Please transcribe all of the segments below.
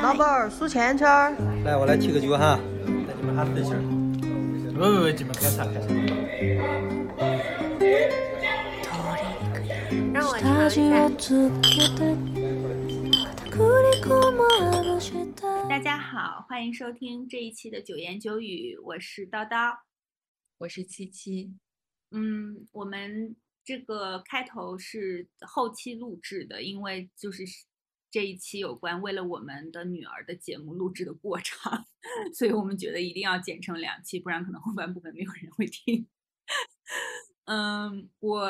老板儿数钱圈儿。来，我来提个酒哈，带你们哈自信儿。喂喂喂，你们开啥开啥？大家好，欢迎收听这一期的九言九语，我是叨叨，我是七七。嗯，我们这个开头是后期录制的，因为就是这一期有关为了我们的女儿的节目录制的过程，所以我们觉得一定要剪成两期，不然可能后半部分没有人会听。嗯，我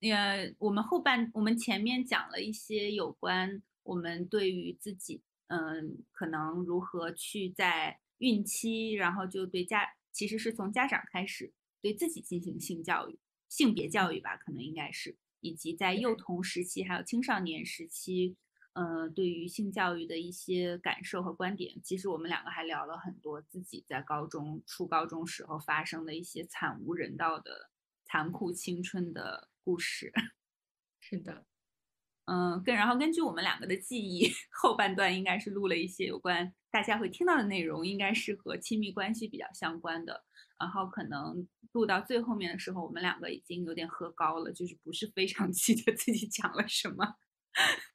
呃，我们后半我们前面讲了一些有关我们对于自己，嗯，可能如何去在孕期，然后就对家，其实是从家长开始。对自己进行性教育、性别教育吧，可能应该是，以及在幼童时期还有青少年时期，呃，对于性教育的一些感受和观点。其实我们两个还聊了很多自己在高中、初高中时候发生的一些惨无人道的残酷青春的故事。是的，嗯，跟然后根据我们两个的记忆，后半段应该是录了一些有关大家会听到的内容，应该是和亲密关系比较相关的。然后可能录到最后面的时候，我们两个已经有点喝高了，就是不是非常记得自己讲了什么。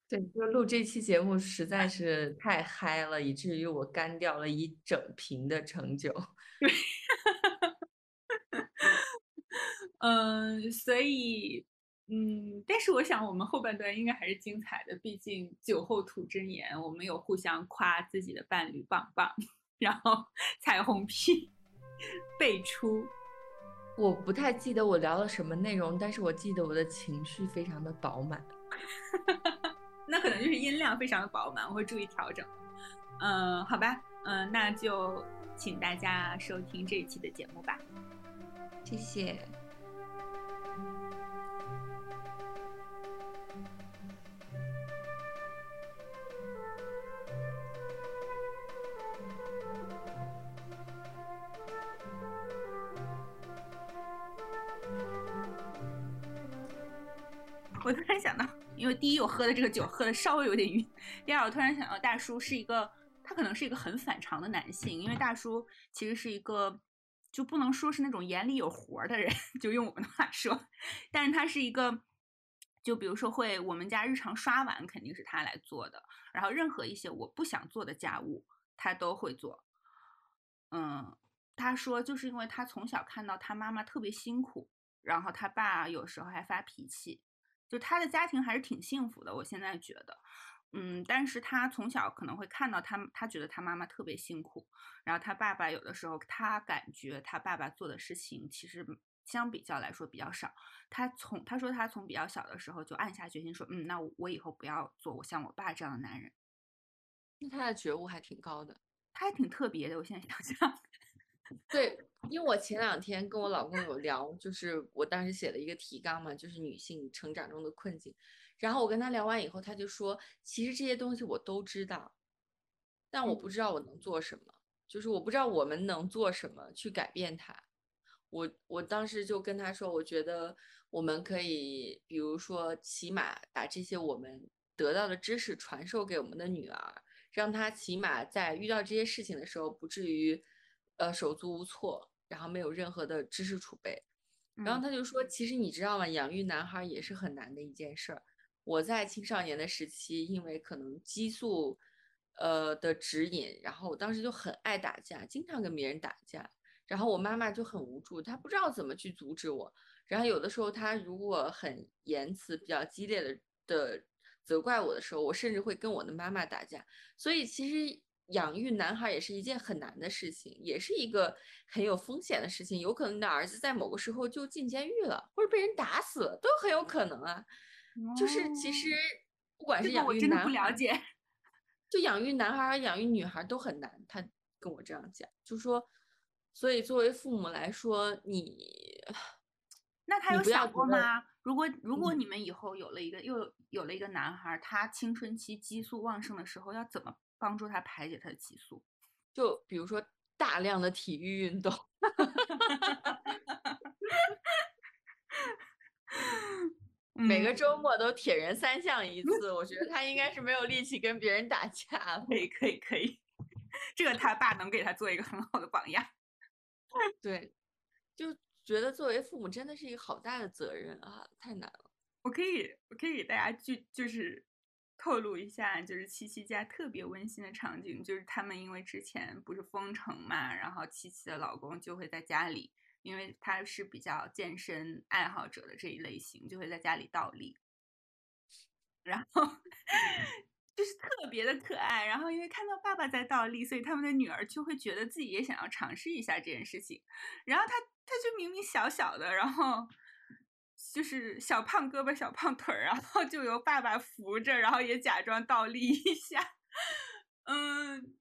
对，就录这期节目实在是太嗨了，以至于我干掉了一整瓶的橙酒。对，嗯，所以，嗯，但是我想我们后半段应该还是精彩的，毕竟酒后吐真言，我们有互相夸自己的伴侣棒棒，然后 彩虹屁。辈出，我不太记得我聊了什么内容，但是我记得我的情绪非常的饱满，那可能就是音量非常的饱满，我会注意调整。嗯，好吧，嗯，那就请大家收听这一期的节目吧，谢谢。因为第一我喝的这个酒喝的稍微有点晕，第二我突然想到大叔是一个，他可能是一个很反常的男性，因为大叔其实是一个，就不能说是那种眼里有活的人，就用我们的话说，但是他是一个，就比如说会我们家日常刷碗肯定是他来做的，然后任何一些我不想做的家务他都会做，嗯，他说就是因为他从小看到他妈妈特别辛苦，然后他爸有时候还发脾气。就他的家庭还是挺幸福的，我现在觉得，嗯，但是他从小可能会看到他，他觉得他妈妈特别辛苦，然后他爸爸有的时候他感觉他爸爸做的事情其实相比较来说比较少，他从他说他从比较小的时候就暗下决心说，嗯，那我以后不要做我像我爸这样的男人，那他的觉悟还挺高的，他还挺特别的，我现在想想。对，因为我前两天跟我老公有聊，就是我当时写了一个提纲嘛，就是女性成长中的困境。然后我跟他聊完以后，他就说，其实这些东西我都知道，但我不知道我能做什么，就是我不知道我们能做什么去改变它。我我当时就跟他说，我觉得我们可以，比如说，起码把这些我们得到的知识传授给我们的女儿，让她起码在遇到这些事情的时候，不至于。呃，手足无措，然后没有任何的知识储备，然后他就说，其实你知道吗？养育男孩也是很难的一件事儿。我在青少年的时期，因为可能激素，呃的指引，然后我当时就很爱打架，经常跟别人打架，然后我妈妈就很无助，她不知道怎么去阻止我。然后有的时候，她如果很言辞比较激烈的的责怪我的时候，我甚至会跟我的妈妈打架。所以其实。养育男孩也是一件很难的事情，也是一个很有风险的事情。有可能你的儿子在某个时候就进监狱了，或者被人打死了，都很有可能啊。就是其实不管是养育男孩，就养育男孩和养育女孩都很难。他跟我这样讲，就说，所以作为父母来说，你那他有想过吗？如果如果你们以后有了一个又有了一个男孩，他青春期激素旺盛的时候要怎么？帮助他排解他的激素，就比如说大量的体育运动。嗯，每个嗯周末都铁人三项一次，我觉得他应该是没有力气跟别人打架了。可以可以可以，这个他爸能给他做一个很好的榜样。对，就觉得作为父母真的是一个好大的责任啊，太难了。我可以我可以给大家剧就是透露一下，就是七七家特别温馨的场景，就是他们因为之前不是封城嘛，然后七七的老公就会在家里，因为他是比较健身爱好者的这一类型，就会在家里倒立，然后 就是特别的可爱。然后因为看到爸爸在倒立，所以他们的女儿就会觉得自己也想要尝试一下这件事情。然后他他就明明小小的，然后就是小胖胳膊小胖腿儿，然后就由爸爸扶着，然后也假装倒立一下。嗯，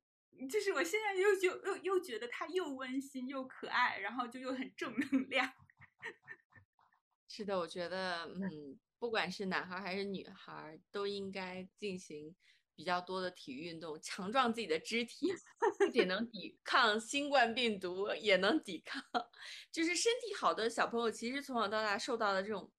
就是我现在又就又又觉得他又温馨又可爱，然后就又很正能量。是的，我觉得，嗯，不管是男孩还是女孩，都应该进行比较多的体育运动，强壮自己的肢体，不仅能 抵抗新冠病毒，也能抵抗，就是身体好的小朋友，其实从小到大受到的这种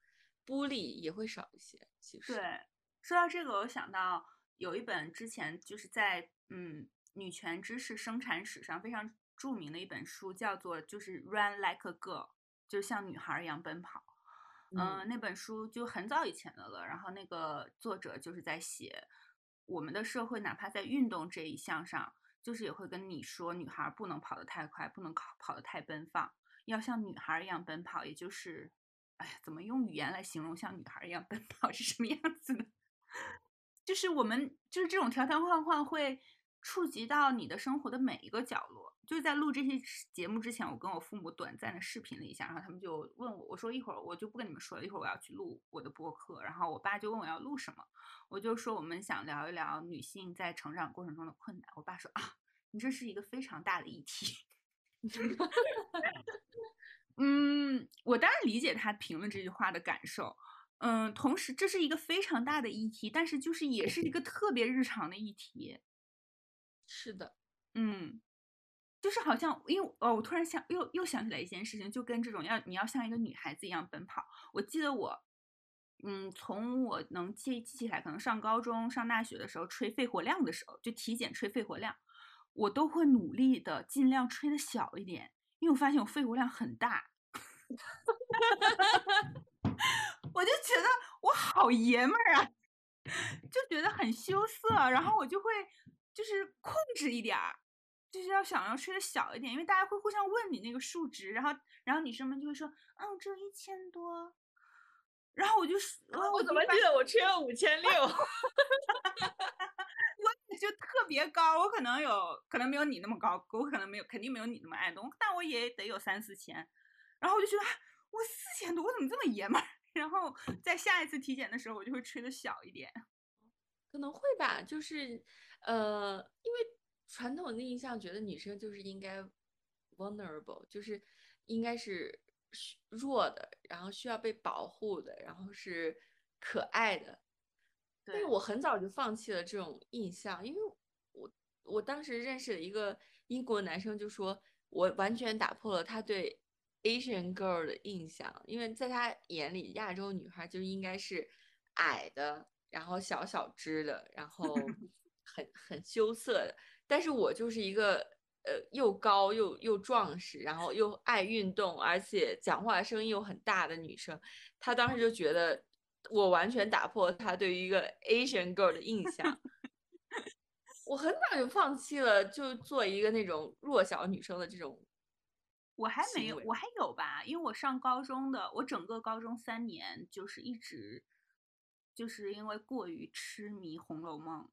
孤立也会少一些。其实，对，说到这个，我想到有一本之前就是在嗯女权知识生产史上非常著名的一本书，叫做就是《Run Like a Girl》，就是像女孩儿一样奔跑。嗯、嗯那本书就很早以前的了。然后那个作者就是在写我们的社会，哪怕在运动这一项上，就是也会跟你说，女孩不能跑得太快，不能跑跑得太奔放，要像女孩一样奔跑。也就是，哎呀，怎么用语言来形容像女孩一样奔跑是什么样子的？就是我们就是这种条条框框会触及到你的生活的每一个角落。就是在录这些节目之前，我跟我父母短暂的视频了一下，然后他们就问我，我说一会儿我就不跟你们说了，一会儿我要去录我的播客。然后我爸就问我要录什么，我就说我们想聊一聊女性在成长过程中的困难。我爸说啊，你这是一个非常大的议题。嗯，我当然理解他评论这句话的感受。嗯，同时这是一个非常大的议题，但是就是也是一个特别日常的议题。是的，嗯，就是好像因为哦，我突然想又又想起来一件事情，就跟这种要你要像一个女孩子一样奔跑。我记得我，嗯，从我能记记起来，可能上高中、上大学的时候吹肺活量的时候，就体检吹肺活量，我都会努力的尽量吹的小一点，因为我发现我肺活量很大。哈哈哈我就觉得我好爷们儿啊，就觉得很羞涩，然后我就会就是控制一点儿，就是要想要吹的小一点，因为大家会互相问你那个数值，然后然后女生们就会说，嗯，我只有一千多，然后我就说，我怎么记得我吹了五千六？我就特别高，我可能有可能没有你那么高，我可能没有肯定没有你那么爱动，但我也得有三四千，然后我就觉得啊我四千多，我怎么这么爷们儿？然后在下一次体检的时候，我就会吹的小一点。可能会吧，就是呃，因为传统的印象觉得女生就是应该 vulnerable，就是应该是弱的，然后需要被保护的，然后是可爱的。但是我很早就放弃了这种印象，因为我我当时认识了一个英国男生，就说我完全打破了他对 Asian girl 的印象，因为在他眼里，亚洲女孩就应该是矮的，然后小小只的，然后 很很羞涩的。但是我就是一个呃又高又又壮实，然后又爱运动，而且讲话声音又很大的女生。她当时就觉得我完全打破她对于一个 Asian girl 的印象。我很早就放弃了，就做一个那种弱小女生的这种我还没有，我还有吧，因为我上高中的，我整个高中三年就是一直，就是因为过于痴迷《红楼梦》，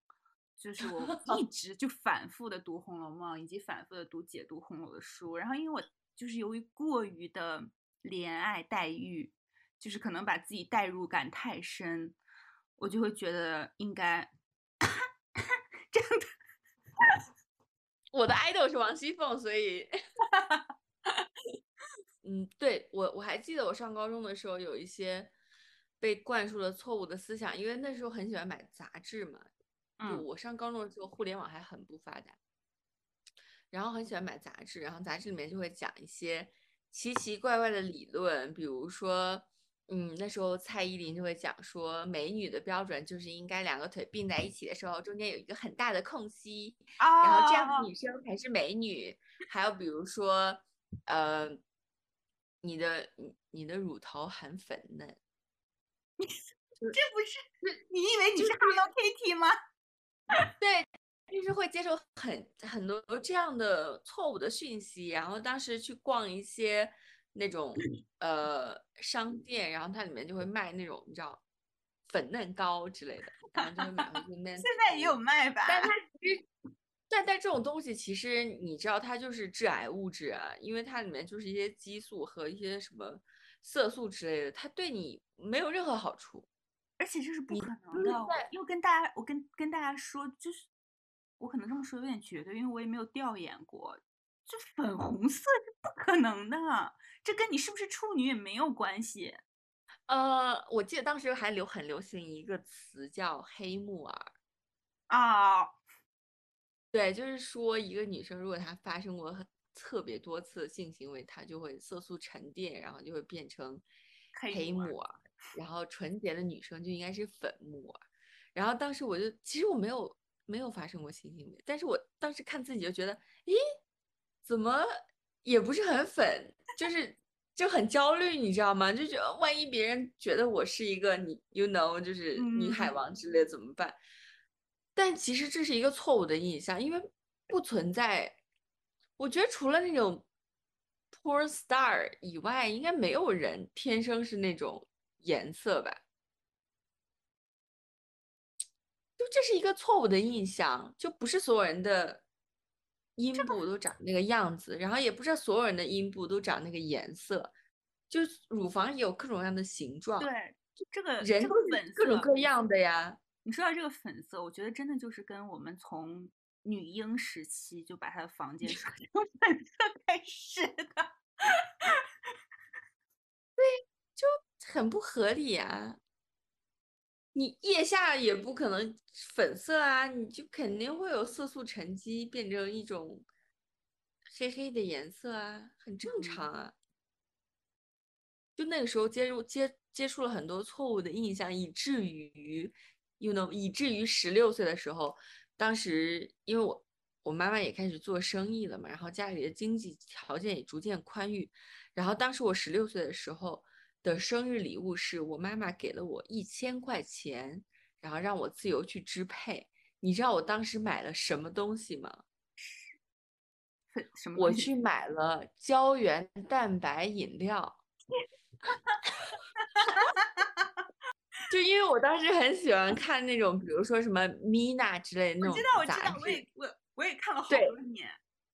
就是我 一直就反复的读《红楼梦》，以及反复的读解读红楼的书。然后因为我就是由于过于的怜爱黛玉，就是可能把自己代入感太深，我就会觉得应该这样的。我的 idol 是王熙凤，所以，嗯，对我我还记得我上高中的时候有一些被灌输了错误的思想，因为那时候很喜欢买杂志嘛，我上高中的时候互联网还很不发达，然后很喜欢买杂志，然后杂志里面就会讲一些奇奇怪怪的理论，比如说，嗯，那时候蔡依林就会讲说，美女的标准就是应该两个腿并在一起的时候，中间有一个很大的空隙，然后这样的女生才是美女。还有比如说，呃，你的你你的乳头很粉嫩，这不是你以为你是 Hello Kitty 吗？对，就是会接受很很多这样的错误的讯息，然后当时去逛一些。那种呃商店，然后它里面就会卖那种你知道粉嫩膏之类的，然后就会买回去嫩。现在也有卖吧？但它其实，但但这种东西其实你知道它就是致癌物质啊，因为它里面就是一些激素和一些什么色素之类的，它对你没有任何好处。而且这是不可能的。因为跟大家，我跟跟大家说，就是我可能这么说有点绝对，因为我也没有调研过，就粉红色是不可能的。这跟你是不是处女也没有关系，呃，我记得当时还流很流行一个词叫“黑木耳”，啊，对，就是说一个女生如果她发生过特别多次性行为，她就会色素沉淀，然后就会变成黑木耳，然后纯洁的女生就应该是粉木耳。然后当时我就其实我没有没有发生过性行为，但是我当时看自己就觉得，咦，怎么？也不是很粉，就是就很焦虑，你知道吗？就觉得万一别人觉得我是一个你，you know，就是女海王之类怎么办？但其实这是一个错误的印象，因为不存在。我觉得除了那种 porn star 以外，应该没有人天生是那种颜色吧？就这是一个错误的印象，就不是所有人的。阴部都长那个样子，然后也不知道所有人的阴部都长那个颜色，就乳房也有各种各样的形状。对，这个人都是各种各样的呀。你说到这个粉色，我觉得真的就是跟我们从女婴时期就把她的房间刷 成粉色开始的。对，就很不合理啊。你腋下也不可能粉色啊，你就肯定会有色素沉积，变成一种黑黑的颜色啊，很正常啊。就那个时候接入接接触了很多错误的印象，以至于，you know，以至于十六岁的时候，当时因为我我妈妈也开始做生意了嘛，然后家里的经济条件也逐渐宽裕，然后当时我十六岁的时候。的生日礼物是我妈妈给了我一千块钱，然后让我自由去支配。你知道我当时买了什么东西吗？什么？我去买了胶原蛋白饮料。就因为我当时很喜欢看那种，比如说什么 Mina 之类的那种杂志。我知道，我知道，我也我我也看了好多年。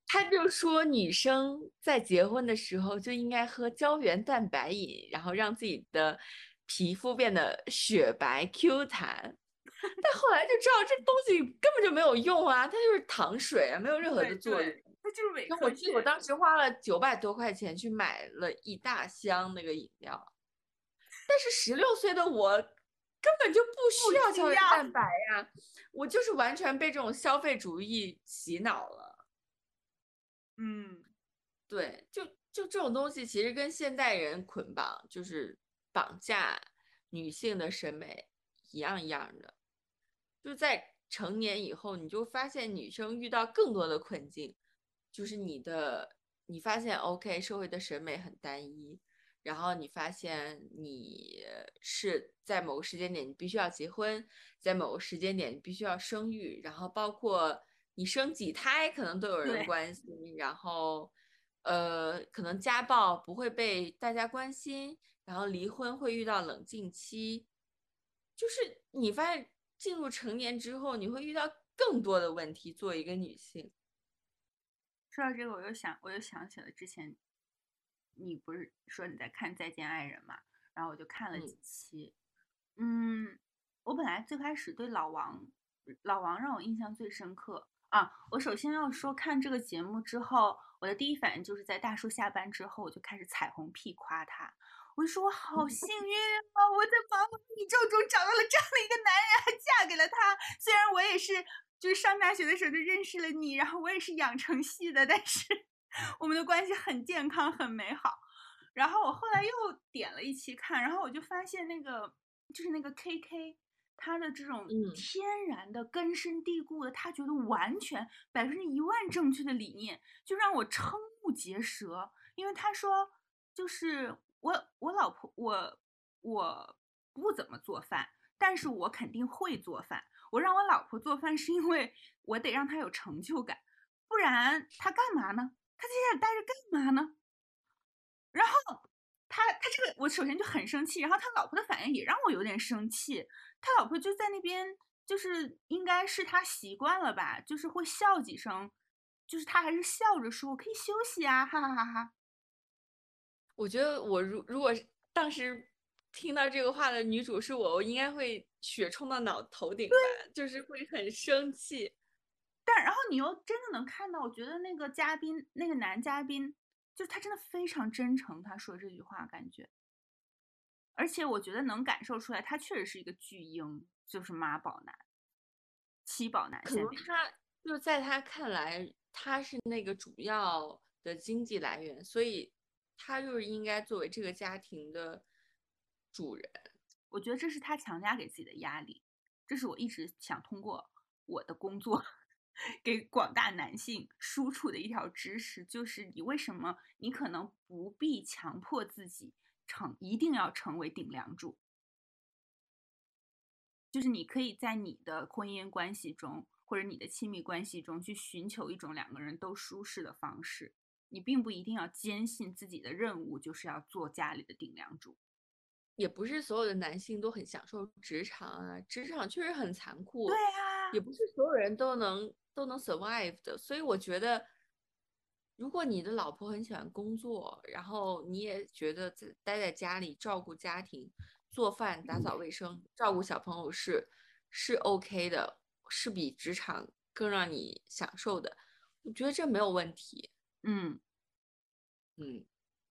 他就说，女生在结婚的时候就应该喝胶原蛋白饮，然后让自己的皮肤变得雪白 Q 弹。但后来就知道这东西根本就没有用啊，它就是糖水啊，没有任何的作用。它就是伪我记得我当时花了九百多块钱去买了一大箱那个饮料，但是十六岁的我根本就不需要胶原蛋白呀，我就是完全被这种消费主义洗脑了。嗯，对，就就这种东西，其实跟现代人捆绑，就是绑架女性的审美一样一样的。就在成年以后，你就发现女生遇到更多的困境，就是你的，你发现 OK，社会的审美很单一，然后你发现你是在某个时间点你必须要结婚，在某个时间点你必须要生育，然后包括。你生几胎可能都有人关心，然后，呃，可能家暴不会被大家关心，然后离婚会遇到冷静期，就是你发现进入成年之后，你会遇到更多的问题。作为一个女性，说到这个，我又想，我又想起了之前，你不是说你在看《再见爱人》嘛？然后我就看了几期，嗯，我本来最开始对老王，老王让我印象最深刻。啊，我首先要说，看这个节目之后，我的第一反应就是在大叔下班之后，我就开始彩虹屁夸他。我就说我好幸运啊，我在茫茫宇宙中找到了这样的一个男人，还嫁给了他。虽然我也是，就是上大学的时候就认识了你，然后我也是养成系的，但是 我们的关系很健康，很美好。然后我后来又点了一期看，然后我就发现那个就是那个 KK，他的这种嗯天然的根深蒂固的，他觉得完全百分之一万正确的理念，就让我瞠目结舌。因为他说，就是我我老婆我我不怎么做饭，但是我肯定会做饭。我让我老婆做饭是因为我得让她有成就感，不然她干嘛呢？她在家里待着干嘛呢？然后他他这个我首先就很生气，然后他老婆的反应也让我有点生气。他老婆就在那边，就是应该是他习惯了吧，就是会笑几声，就是他还是笑着说：“我可以休息啊，哈哈哈哈。”我觉得我如如果当时听到这个话的女主是我，我应该会血冲到脑头顶吧，就是会很生气。但然后你又真的能看到，我觉得那个嘉宾，那个男嘉宾，就是他真的非常真诚，他说这句话感觉，而且我觉得能感受出来，他确实是一个巨婴，就是妈宝男、七宝男。可能他就在他看来，他是那个主要的经济来源，所以他就是应该作为这个家庭的主人。我觉得这是他强加给自己的压力，这是我一直想通过我的工作给广大男性输出的一条知识，就是你为什么你可能不必强迫自己成一定要成为顶梁柱，就是你可以在你的婚姻关系中或者你的亲密关系中去寻求一种两个人都舒适的方式，你并不一定要坚信自己的任务就是要做家里的顶梁柱。也不是所有的男性都很享受职场啊，职场确实很残酷。对啊，也不是所有人都能都能 survive 的，所以我觉得，如果你的老婆很喜欢工作，然后你也觉得在待在家里照顾家庭、做饭、打扫卫生、照顾小朋友是是 OK 的，是比职场更让你享受的，我觉得这没有问题。嗯。嗯，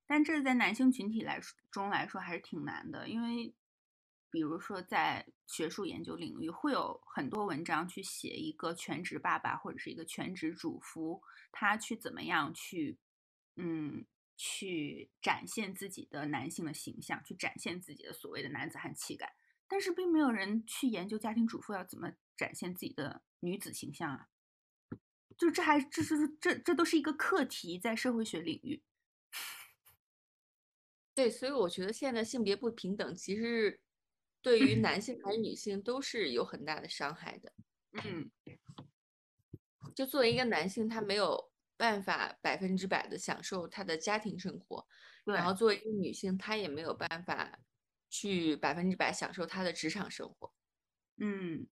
但这在男性群体来说中来说还是挺难的，因为比如说在学术研究领域，会有很多文章去写一个全职爸爸或者是一个全职主夫，他去怎么样去，嗯，去展现自己的男性的形象，去展现自己的所谓的男子汉气概，但是并没有人去研究家庭主妇要怎么展现自己的女子形象啊，就这还这是这这都是一个课题，在社会学领域。对，所以我觉得现在性别不平等，其实对于男性还是女性都是有很大的伤害的。嗯，就作为一个男性，他没有办法百分之百的享受他的家庭生活，然后作为一个女性，她也没有办法去百分之百享受她的职场生活。嗯，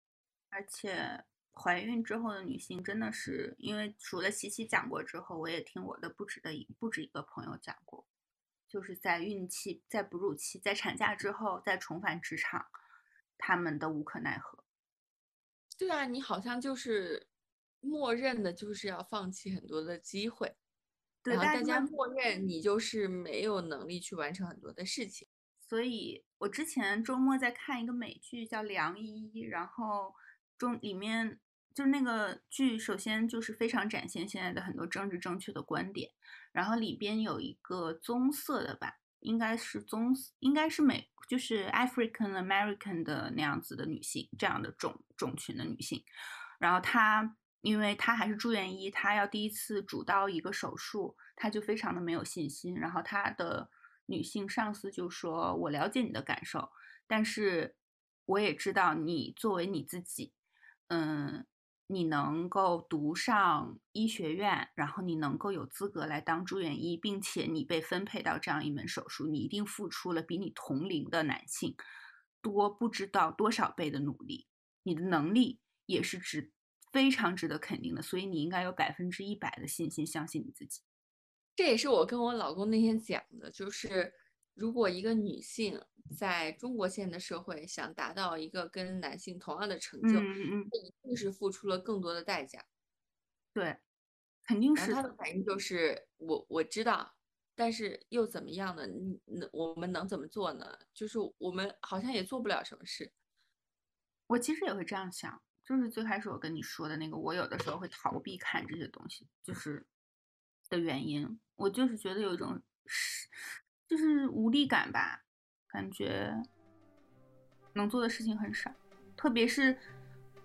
而且怀孕之后的女性真的是，因为除了西西讲过之后，我也听我的不止的一不止一个朋友讲过。就是在孕期、在哺乳期、在产假之后再重返职场，他们的无可奈何。对啊，你好像就是默认的，就是要放弃很多的机会，对，大家默认你就是没有能力去完成很多的事情。所以我之前周末在看一个美剧叫《良医》，然后中里面就是那个剧，首先就是非常展现现在的很多政治正确的观点。然后里边有一个棕色的吧，应该是棕，应该是美，就是 African American 的那样子的女性，这样的种种群的女性。然后她，因为她还是住院医，她要第一次主刀一个手术，她就非常的没有信心。然后她的女性上司就说：“我了解你的感受，但是我也知道你作为你自己，嗯。”你能够读上医学院，然后你能够有资格来当住院医，并且你被分配到这样一门手术，你一定付出了比你同龄的男性多不知道多少倍的努力，你的能力也是值非常值得肯定的，所以你应该有百分之一百的信心，相信你自己。这也是我跟我老公那天讲的，就是如果一个女性。在中国现在的社会，想达到一个跟男性同样的成就，嗯嗯，一定是付出了更多的代价。对，肯定是。他的反应就是我我知道，但是又怎么样呢？你能我们能怎么做呢？就是我们好像也做不了什么事。我其实也会这样想，就是最开始我跟你说的那个，我有的时候会逃避看这些东西，就是的原因，我就是觉得有一种是。就是无力感吧，感觉能做的事情很少，特别是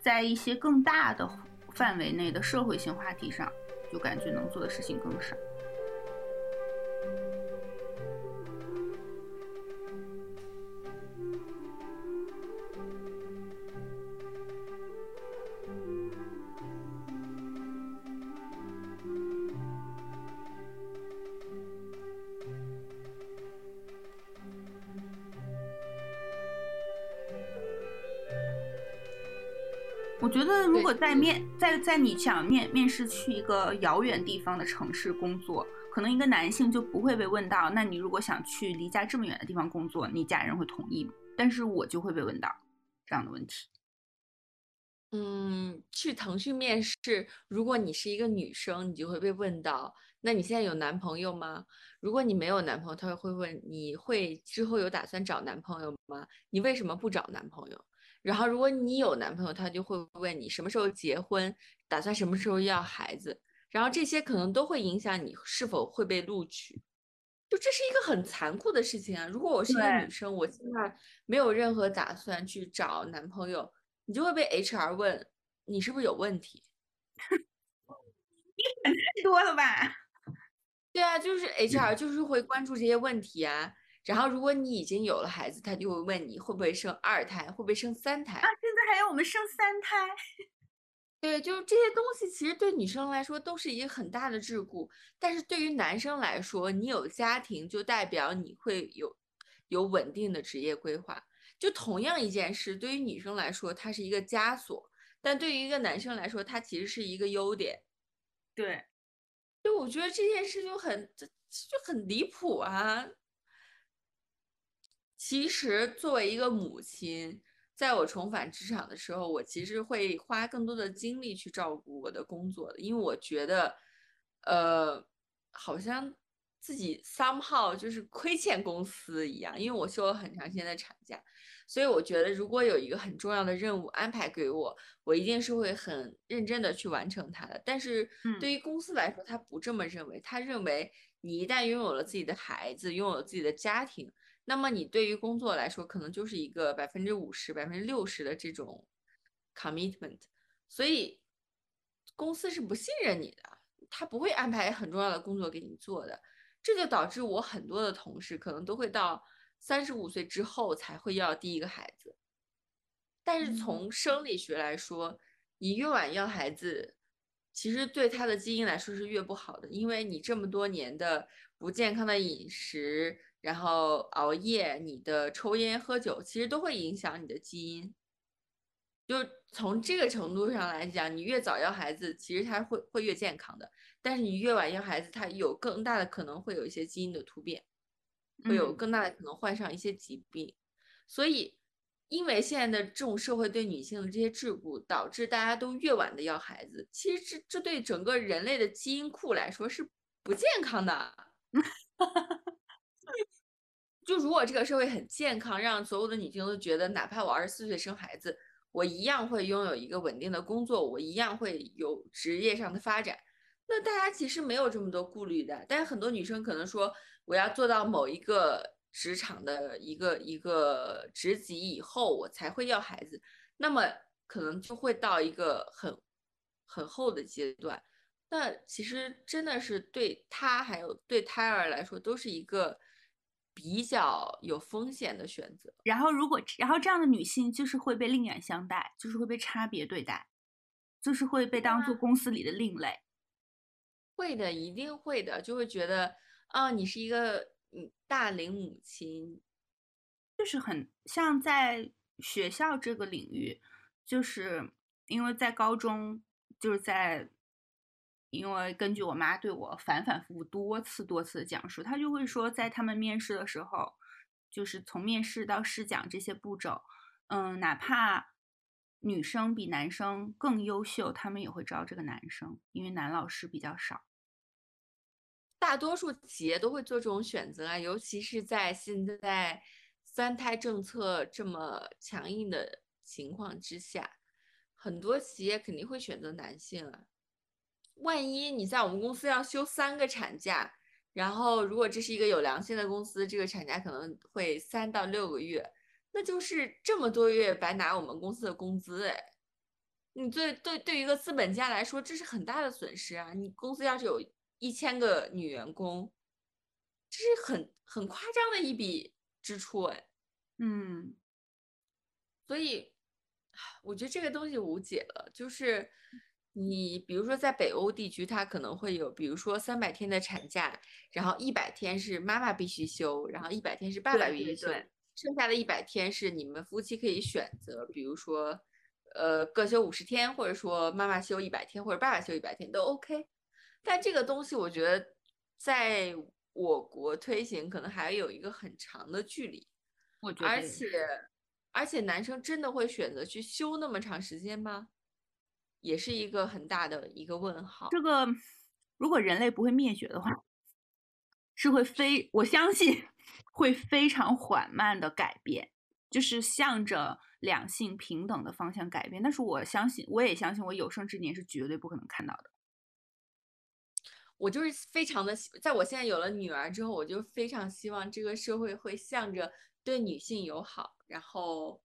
在一些更大的范围内的社会性话题上，就感觉能做的事情更少。在面在在你想面面试去一个遥远地方的城市工作，可能一个男性就不会被问到，那你如果想去离家这么远的地方工作，你家人会同意吗？但是我就会被问到这样的问题。嗯，去腾讯面试，如果你是一个女生，你就会被问到，那你现在有男朋友吗？如果你没有男朋友，他会问你会之后有打算找男朋友吗？你为什么不找男朋友？然后，如果你有男朋友，他就会问你什么时候结婚，打算什么时候要孩子。然后这些可能都会影响你是否会被录取。就这是一个很残酷的事情啊！如果我是一个女生，我现在没有任何打算去找男朋友，你就会被 HR 问你是不是有问题？你想太多了吧？对啊，就是 HR 就是会关注这些问题啊。然后，如果你已经有了孩子，他就会问你会不会生二胎，会不会生三胎啊？现在还要我们生三胎？对，就是这些东西，其实对女生来说都是一个很大的桎梏。但是对于男生来说，你有家庭就代表你会有有稳定的职业规划。就同样一件事，对于女生来说，它是一个枷锁；但对于一个男生来说，它其实是一个优点。对，就我觉得这件事就很就很离谱啊。其实，作为一个母亲，在我重返职场的时候，我其实会花更多的精力去照顾我的工作的，因为我觉得，呃，好像自己 somehow 就是亏欠公司一样，因为我休了很长时间的产假，所以我觉得如果有一个很重要的任务安排给我，我一定是会很认真的去完成它的。但是对于公司来说，他不这么认为，他认为你一旦拥有了自己的孩子，拥有了自己的家庭。那么你对于工作来说，可能就是一个百分之五十、百分之六十的这种 commitment，所以公司是不信任你的，他不会安排很重要的工作给你做的，这就导致我很多的同事可能都会到三十五岁之后才会要第一个孩子。但是从生理学来说，你越晚要孩子，其实对他的基因来说是越不好的，因为你这么多年的不健康的饮食。然后熬夜，你的抽烟喝酒，其实都会影响你的基因。就从这个程度上来讲，你越早要孩子，其实他会会越健康的。但是你越晚要孩子，他有更大的可能会有一些基因的突变，会有更大的可能患上一些疾病。所以，因为现在的这种社会对女性的这些桎梏，导致大家都越晚的要孩子。其实这这对整个人类的基因库来说是不健康的。就如果这个社会很健康，让所有的女性都觉得，哪怕我二十四岁生孩子，我一样会拥有一个稳定的工作，我一样会有职业上的发展，那大家其实没有这么多顾虑的。但是很多女生可能说，我要做到某一个职场的一个一个职级以后，我才会要孩子，那么可能就会到一个很很后的阶段。那其实真的是对她还有对胎儿来说，都是一个。比较有风险的选择，然后如果然后这样的女性就是会被另眼相待，就是会被差别对待，就是会被当做公司里的另类。会的，一定会的，就会觉得啊，你是一个嗯大龄母亲，就是很像在学校这个领域，就是因为在高中就是在。因为根据我妈对我反反复复多次多次的讲述，她就会说，在他们面试的时候，就是从面试到试讲这些步骤，嗯，哪怕女生比男生更优秀，他们也会招这个男生，因为男老师比较少。大多数企业都会做这种选择啊，尤其是在现在三胎政策这么强硬的情况之下，很多企业肯定会选择男性啊。万一你在我们公司要休三个产假，然后如果这是一个有良心的公司，这个产假可能会三到六个月，那就是这么多月白拿我们公司的工资哎。你对对对于一个资本家来说，这是很大的损失啊！你公司要是有一千个女员工，这是很很夸张的一笔支出哎。嗯，所以我觉得这个东西无解了。就是你比如说在北欧地区，它可能会有，比如说三百天的产假，然后一百天是妈妈必须休，然后一百天是爸爸必须休，剩下的一百天是你们夫妻可以选择，比如说。呃，各休五十天，或者说妈妈休一百天，或者爸爸休一百天都 OK。但这个东西，我觉得在我国推行可能还有一个很长的距离。我觉得，而且而且男生真的会选择去休那么长时间吗？也是一个很大的一个问号。这个如果人类不会灭绝的话，是会非我相信会非常缓慢的改变，就是向着。两性平等的方向改变，但是我相信，我也相信，我有生之年是绝对不可能看到的。我就是非常的，在我现在有了女儿之后，我就非常希望这个社会会向着对女性友好，然后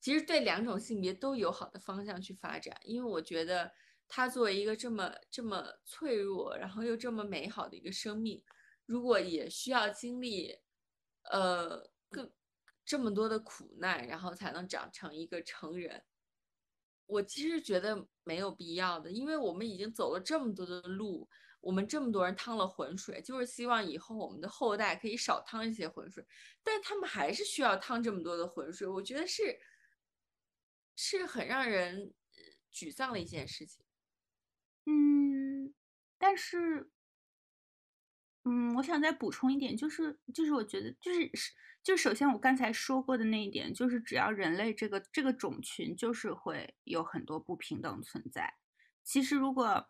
其实对两种性别都友好的方向去发展。因为我觉得他作为一个这么这么脆弱，然后又这么美好的一个生命，如果也需要经历，呃，更。这么多的苦难，然后才能长成一个成人。我其实觉得没有必要的，因为我们已经走了这么多的路，我们这么多人趟了浑水，就是希望以后我们的后代可以少趟一些浑水。但他们还是需要趟这么多的浑水，我觉得是是很让人沮丧的一件事情。嗯，但是，嗯，我想再补充一点，就是就是我觉得就是是。就首先我刚才说过的那一点，就是只要人类这个这个种群，就是会有很多不平等存在。其实如果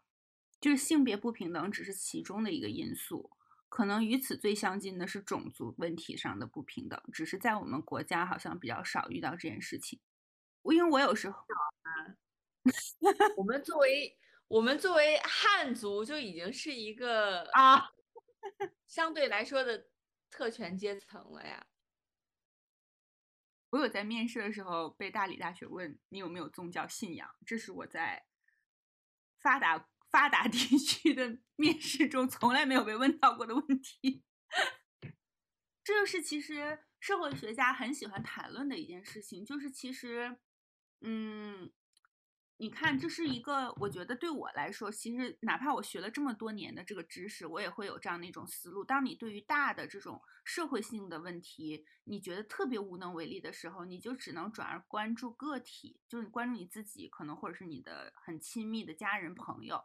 就是性别不平等只是其中的一个因素，可能与此最相近的是种族问题上的不平等，只是在我们国家好像比较少遇到这件事情。我因为我有时候，我们作为我们作为汉族就已经是一个啊相对来说的特权阶层了呀。我有在面试的时候被大理大学问你有没有宗教信仰，这是我在发达发达地区的面试中从来没有被问到过的问题。这就是其实社会学家很喜欢谈论的一件事情，就是其实，嗯。你看，这是一个，我觉得对我来说，其实哪怕我学了这么多年的这个知识，我也会有这样的一种思路。当你对于大的这种社会性的问题，你觉得特别无能为力的时候，你就只能转而关注个体，就是关注你自己，可能或者是你的很亲密的家人朋友，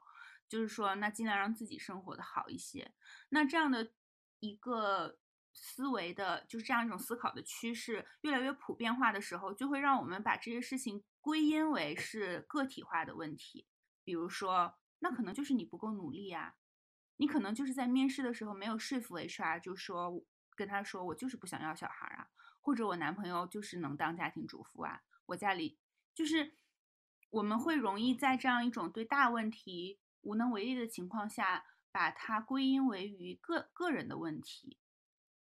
就是说，那尽量让自己生活的好一些。那这样的一个。思维的，就是这样一种思考的趋势越来越普遍化的时候，就会让我们把这些事情归因为是个体化的问题。比如说，那可能就是你不够努力啊，你可能就是在面试的时候没有说服 HR，就说跟他说我就是不想要小孩啊，或者我男朋友就是能当家庭主妇啊，我家里就是我们会容易在这样一种对大问题无能为力的情况下，把它归因为于个个人的问题。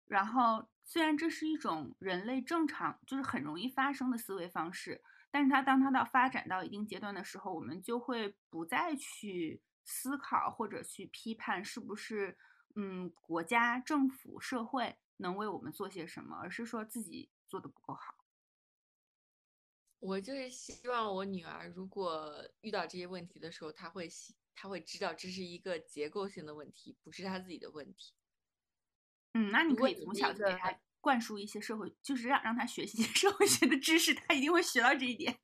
然后，虽然这是一种人类正常，就是很容易发生的思维方式，但是它当它到发展到一定阶段的时候，我们就会不再去思考或者去批判是不是，嗯，国家、政府、社会能为我们做些什么，而是说自己做的不够好。我就是希望我女儿如果遇到这些问题的时候，她会她会知道这是一个结构性的问题，不是她自己的问题。嗯，那你可以从小就给他灌输一些社会，就是让让他学习 社会学的知识，他一定会学到这一点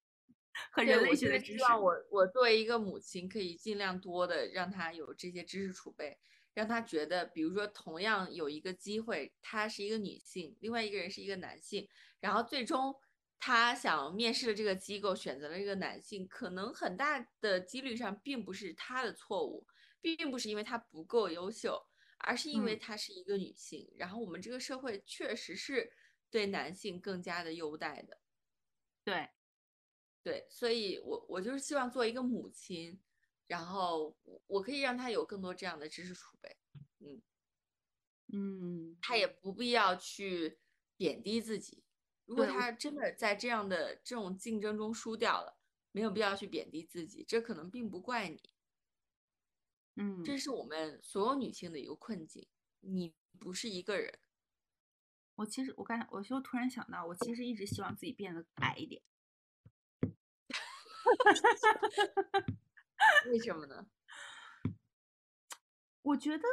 和人类学的知识。我我作为一个母亲，可以尽量多的让他有这些知识储备，让他觉得，比如说同样有一个机会，她是一个女性，另外一个人是一个男性，然后最终他想面试的这个机构选择了一个男性，可能很大的几率上并不是他的错误，并不是因为他不够优秀。而是因为她是一个女性，然后我们这个社会确实是对男性更加的优待的，对，对，所以我我就是希望做一个母亲，然后我可以让她有更多这样的知识储备，嗯，嗯，她也不必要去贬低自己。如果对我他真的在这样的这种竞争中输掉了，没有必要去贬低自己，这可能并不怪你。嗯，这是我们所有女性的一个困境，你不是一个人。我其实我刚才我就突然想到，我其实一直希望自己变得矮一点。为什么呢？我觉得，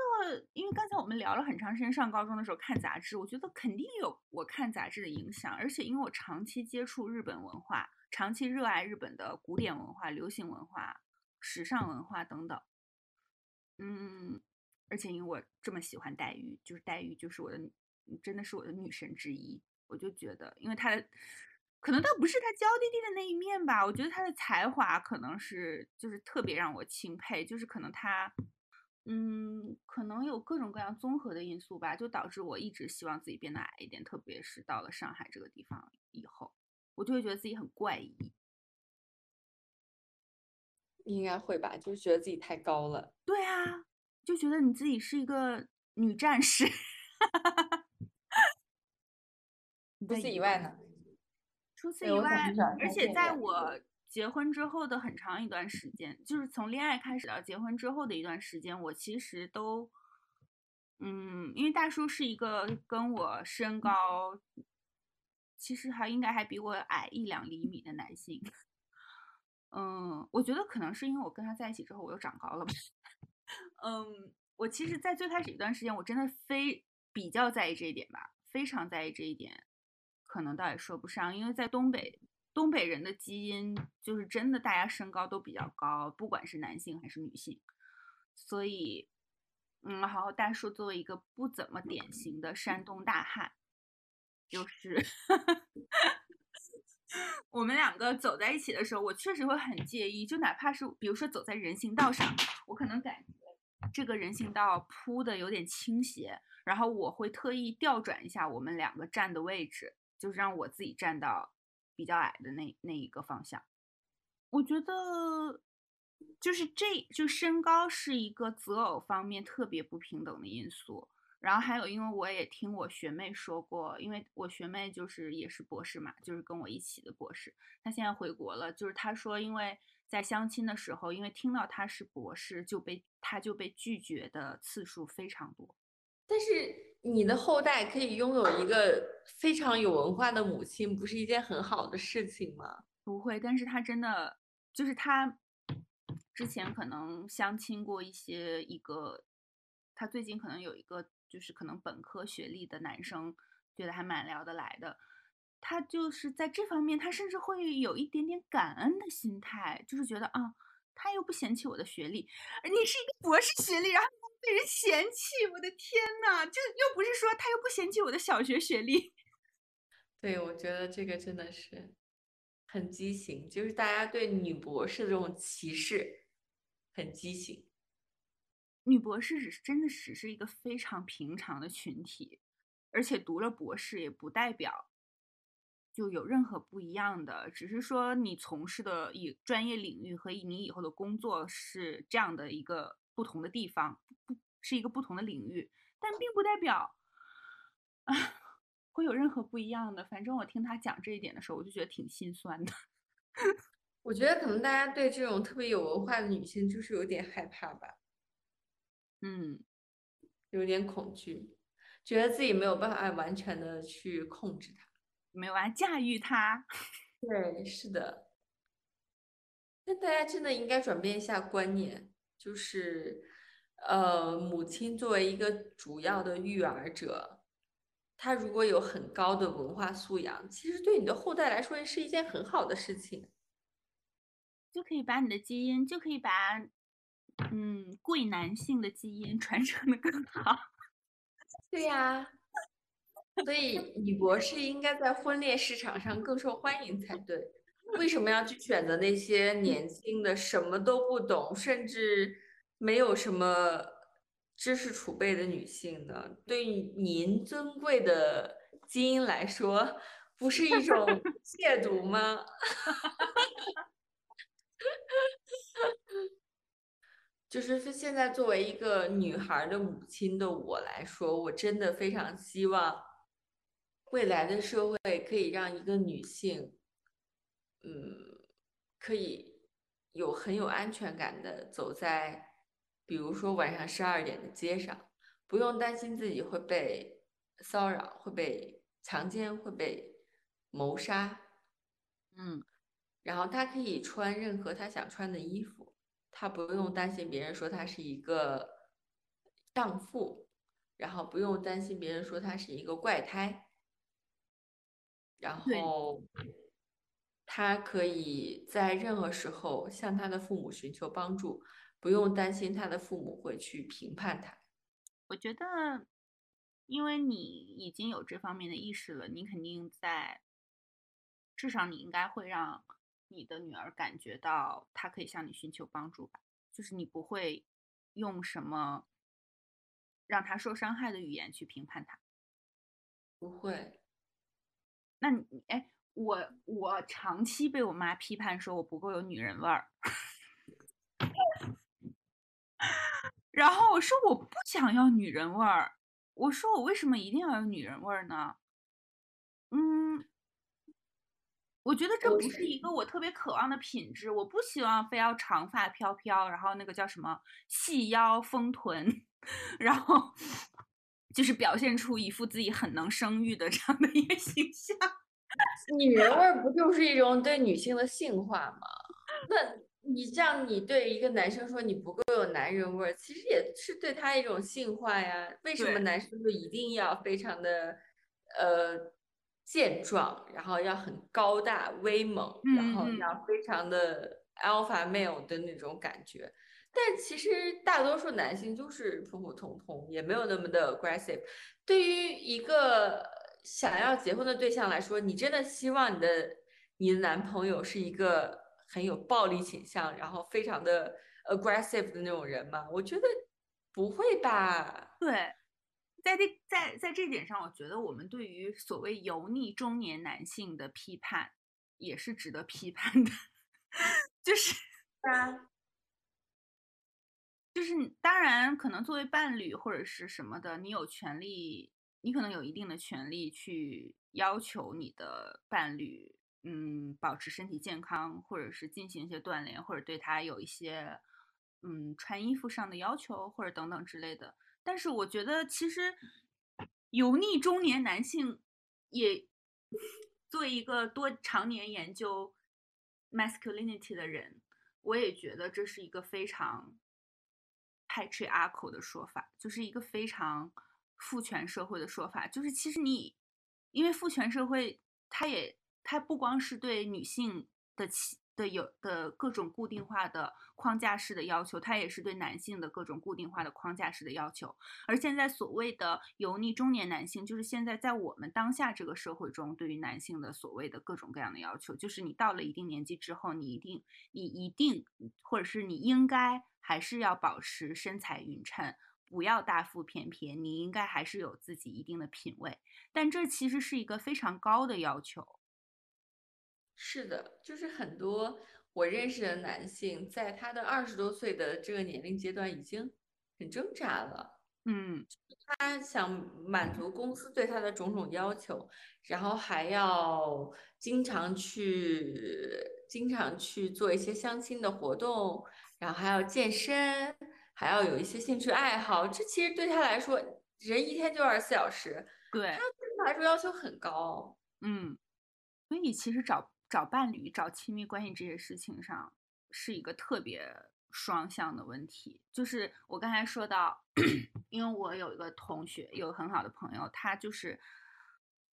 因为刚才我们聊了很长时间，上高中的时候看杂志，我觉得肯定有我看杂志的影响，而且因为我长期接触日本文化，长期热爱日本的古典文化、流行文化、时尚文化等等，嗯，而且因为我这么喜欢黛玉，就是黛玉就是我的，真的是我的女神之一，我就觉得，因为她的。可能倒不是她娇滴滴的那一面吧，我觉得她的才华可能是就是特别让我钦佩，就是可能她。嗯，可能有各种各样综合的因素吧，就导致我一直希望自己变得矮一点，特别是到了上海这个地方以后，我就会觉得自己很怪异。应该会吧，就是觉得自己太高了。对啊，就觉得你自己是一个女战士。除此以外呢？除此以外而且在我结婚之后的很长一段时间，就是从恋爱开始到结婚之后的一段时间，我其实都，嗯，因为大叔是一个跟我身高，其实还应该还比我矮一两厘米的男性。嗯，我觉得可能是因为我跟他在一起之后，我又长高了吧。嗯，我其实，在最开始一段时间，我真的非比较在意这一点吧，非常在意这一点。可能倒也说不上，因为在东北，东北人的基因就是真的，大家身高都比较高，不管是男性还是女性。所以，嗯，然后大叔作为一个不怎么典型的山东大汉，就是我们两个走在一起的时候，我确实会很介意，就哪怕是比如说走在人行道上，我可能感觉这个人行道铺的有点倾斜，然后我会特意调转一下我们两个站的位置。就是让我自己站到比较矮的那那一个方向。我觉得，就是这就身高是一个择偶方面特别不平等的因素。然后还有，因为我也听我学妹说过，因为我学妹就是也是博士嘛，就是跟我一起的博士。她现在回国了，就是她说，因为在相亲的时候，因为听到她是博士，就被她就被拒绝的次数非常多。但是你的后代可以拥有一个非常有文化的母亲，不是一件很好的事情吗？不会，但是她真的就是她之前可能相亲过一些一个，他最近可能有一个就是可能本科学历的男生，觉得还蛮聊得来的。他就是在这方面，他甚至会有一点点感恩的心态，就是觉得啊，他又不嫌弃我的学历，你是一个博士学历，然后。被人嫌弃，我的天呐！就又不是说他又不嫌弃我的小学学历。对，我觉得这个真的是很畸形，就是大家对女博士的这种歧视很畸形。女博士只是真的只是一个非常平常的群体，而且读了博士也不代表就有任何不一样的，只是说你从事的以专业领域和你以后的工作是这样的一个。不同的地方，不是一个不同的领域，但并不代表啊会有任何不一样的。反正我听他讲这一点的时候，我就觉得挺心酸的。我觉得可能大家对这种特别有文化的女性就是有点害怕吧，嗯，有点恐惧，觉得自己没有办法完全的去控制它，没有办法驾驭它。对，是的。那大家真的应该转变一下观念。就是，呃，母亲作为一个主要的育儿者，她如果有很高的文化素养，其实对你的后代来说是一件很好的事情，就可以把你的基因，就可以把，嗯，贵男性的基因传承的更好。对呀，所以女博士应该在婚恋市场上更受欢迎才对。为什么要去选择那些年轻的、什么都不懂，甚至没有什么知识储备的女性呢？对您尊贵的基因来说，不是一种 亵渎吗？就是现在作为一个女孩的母亲的我来说，我真的非常希望未来的社会可以让一个女性，嗯，可以有很有安全感的走在，比如说晚上十二点的街上，不用担心自己会被骚扰、会被强奸、会被谋杀，嗯，然后她可以穿任何她想穿的衣服。她不用担心别人说他是一个荡妇，然后不用担心别人说他是一个怪胎，然后他可以在任何时候向他的父母寻求帮助，不用担心他的父母会去评判他。我觉得，因为你已经有这方面的意识了，你肯定在，至少你应该会让。你的女儿感觉到她可以向你寻求帮助吧，就是你不会用什么让她受伤害的语言去评判她，不会。那你哎，我我长期被我妈批判说我不够有女人味儿，然后我说我不想要女人味儿，我说我为什么一定要有女人味儿呢？嗯。我觉得这不是一个我特别渴望的品质，我不希望非要长发飘飘，然后那个叫什么细腰丰臀，然后就是表现出一副自己很能生育的这样的一个形象。女人味不就是一种对女性的性化吗？那你这样你对一个男生说你不够有男人味，其实也是对他一种性化呀。为什么男生就一定要非常的呃？健壮，然后要很高大威猛，然后要非常的 alpha male 的那种感觉。但其实大多数男性就是普普通通，也没有那么的 aggressive。对于一个想要结婚的对象来说，你真的希望你的你的男朋友是一个很有暴力倾向，然后非常的 aggressive 的那种人吗？我觉得不会吧。对。在这在在这点上，我觉得我们对于所谓油腻中年男性的批判也是值得批判的，就是啊，就是当然，可能作为伴侣或者是什么的，你有权利，你可能有一定的权利去要求你的伴侣，嗯，保持身体健康，或者是进行一些锻炼，或者对他有一些嗯穿衣服上的要求，或者等等之类的。但是我觉得，其实油腻中年男性也作为一个多常年研究 masculinity 的人，我也觉得这是一个非常 patriarchal 的说法，就是一个非常父权社会的说法。就是其实你，因为父权社会，它也它不光是对女性的期。的有的各种固定化的框架式的要求，它也是对男性的各种固定化的框架式的要求。而现在所谓的油腻中年男性，就是现在在我们当下这个社会中对于男性的所谓的各种各样的要求，就是你到了一定年纪之后，你一定你一定或者是你应该还是要保持身材匀称，不要大腹便便，你应该还是有自己一定的品味。但这其实是一个非常高的要求。是的，就是很多我认识的男性，在他的二十多岁的这个年龄阶段，已经很挣扎了。嗯，他想满足公司对他的种种要求，然后还要经常去，经常去做一些相亲的活动，然后还要健身，还要有一些兴趣爱好。这其实对他来说，人一天就二十四小时，对他对他来说要求很高。嗯，所以其实找。找伴侣、找亲密关系这些事情上，是一个特别双向的问题。就是我刚才说到，因为我有一个同学，有很好的朋友，他就是，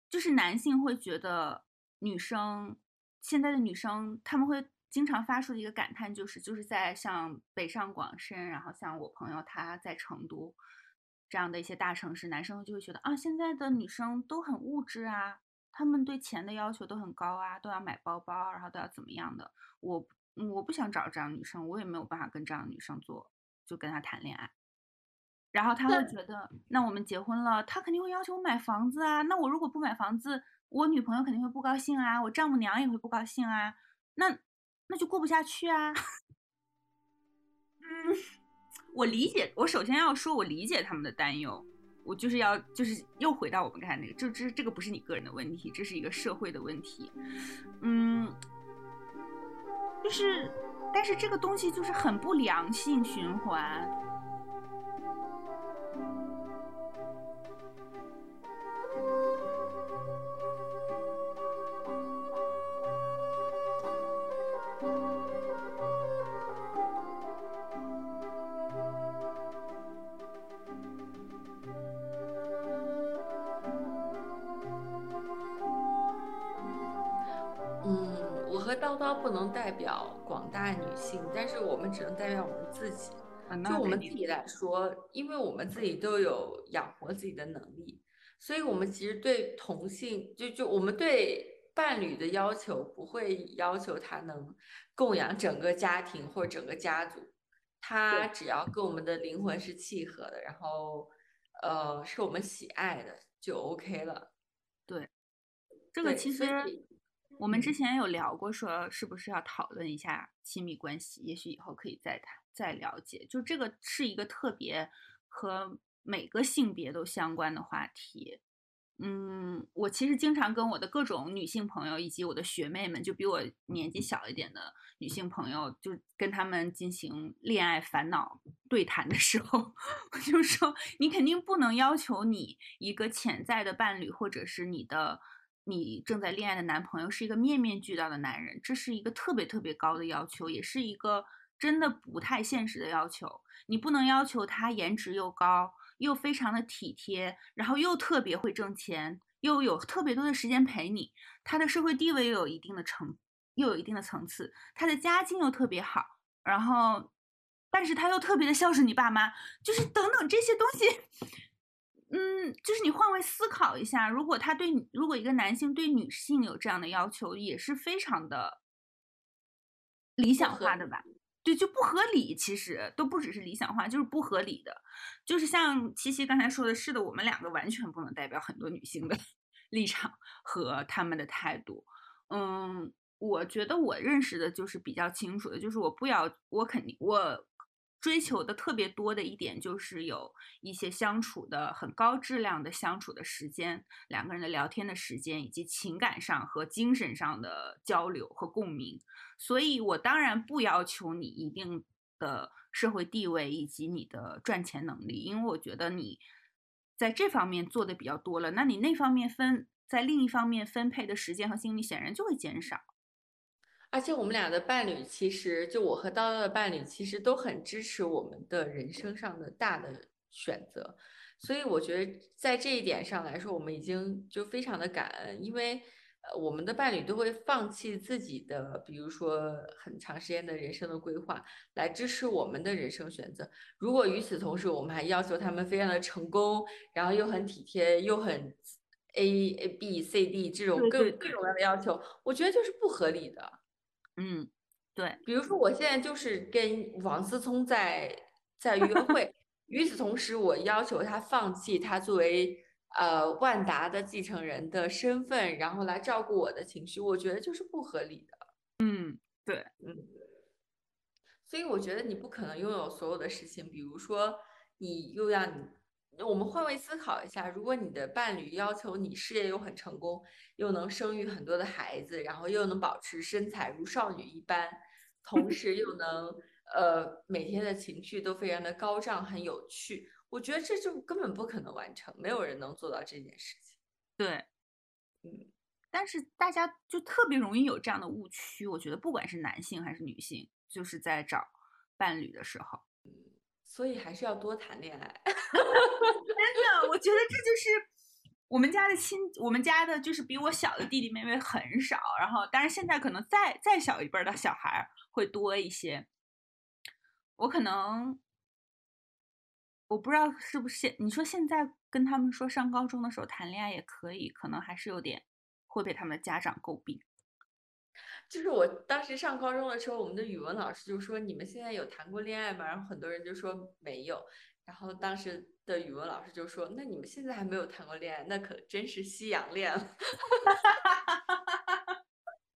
就是男性会觉得女生现在的女生，他们会经常发出的一个感叹，就是就是在像北上广深，然后像我朋友他在成都这样的一些大城市，男生就会觉得啊，现在的女生都很物质啊。他们对钱的要求都很高啊，都要买包包，然后都要怎么样的？我我不想找这样女生，我也没有办法跟这样的女生做，就跟她谈恋爱。然后他会觉得，那我们结婚了，他肯定会要求我买房子啊。那我如果不买房子，我女朋友肯定会不高兴啊，我丈母娘也会不高兴啊。那那就过不下去啊。嗯，我理解，我首先要说，我理解他们的担忧。我就是要，就是又回到我们刚才那个，这这这个不是你个人的问题，这是一个社会的问题。嗯，就是，但是这个东西就是很不良性循环。自己。就我们自己来说，因为我们自己都有养活自己的能力，所以我们其实对同性，就就我们对伴侣的要求，不会要求他能供养整个家庭或者整个家族，他只要跟我们的灵魂是契合的，然后呃是我们喜爱的就 OK 了。对，这个其实。我们之前有聊过，说是不是要讨论一下亲密关系？也许以后可以再谈、再了解。就这个是一个特别和每个性别都相关的话题。嗯，我其实经常跟我的各种女性朋友以及我的学妹们，就比我年纪小一点的女性朋友，就跟他们进行恋爱烦恼对谈的时候，我就说，你肯定不能要求你一个潜在的伴侣，或者是你的。你正在恋爱的男朋友是一个面面俱到的男人，这是一个特别特别高的要求，也是一个真的不太现实的要求。你不能要求他颜值又高，又非常的体贴，然后又特别会挣钱，又有特别多的时间陪你。他的社会地位又有一定的层，又有一定的层次，他的家境又特别好，然后，但是他又特别的孝顺你爸妈，就是等等这些东西。嗯，就是你换位思考一下，如果他对你，如果一个男性对女性有这样的要求，也是非常的理想化的吧？对，就不合理。其实都不只是理想化，就是不合理的。就是像七七刚才说的，是的，我们两个完全不能代表很多女性的 立场和他们的态度。嗯，我觉得我认识的就是比较清楚的，就是我不要，我肯定我。追求的特别多的一点就是有一些相处的很高质量的相处的时间，两个人的聊天的时间，以及情感上和精神上的交流和共鸣。所以我当然不要求你一定的社会地位以及你的赚钱能力，因为我觉得你在这方面做的比较多了，那你那方面分在另一方面分配的时间和精力显然就会减少。而且我们俩的伴侣，其实就我和叨叨的伴侣，其实都很支持我们的人生上的大的选择，所以我觉得在这一点上来说，我们已经就非常的感恩，因为呃我们的伴侣都会放弃自己的，比如说很长时间的人生的规划，来支持我们的人生选择。如果与此同时，我们还要求他们非常的成功，然后又很体贴，又很 A A B C D 这种各各种各样的要求，我觉得就是不合理的。嗯，对，比如说我现在就是跟王思聪在在约会，与此同时，我要求他放弃他作为呃万达的继承人的身份，然后来照顾我的情绪，我觉得就是不合理的。嗯，对，嗯，所以我觉得你不可能拥有所有的事情，比如说你又要你。我们换位思考一下，如果你的伴侣要求你事业又很成功，又能生育很多的孩子，然后又能保持身材如少女一般，同时又能呃每天的情绪都非常的高涨，很有趣，我觉得这就根本不可能完成，没有人能做到这件事情。对，嗯，但是大家就特别容易有这样的误区，我觉得不管是男性还是女性，就是在找伴侣的时候。所以还是要多谈恋爱，真的，我觉得这就是我们家的亲，我们家的就是比我小的弟弟妹妹很少，然后当然现在可能再再小一辈的小孩会多一些。我可能我不知道是不是现你说现在跟他们说上高中的时候谈恋爱也可以，可能还是有点会被他们的家长诟病。就是我当时上高中的时候，我们的语文老师就说：“你们现在有谈过恋爱吗？”然后很多人就说没有。然后当时的语文老师就说：“那你们现在还没有谈过恋爱，那可真是夕阳恋了。”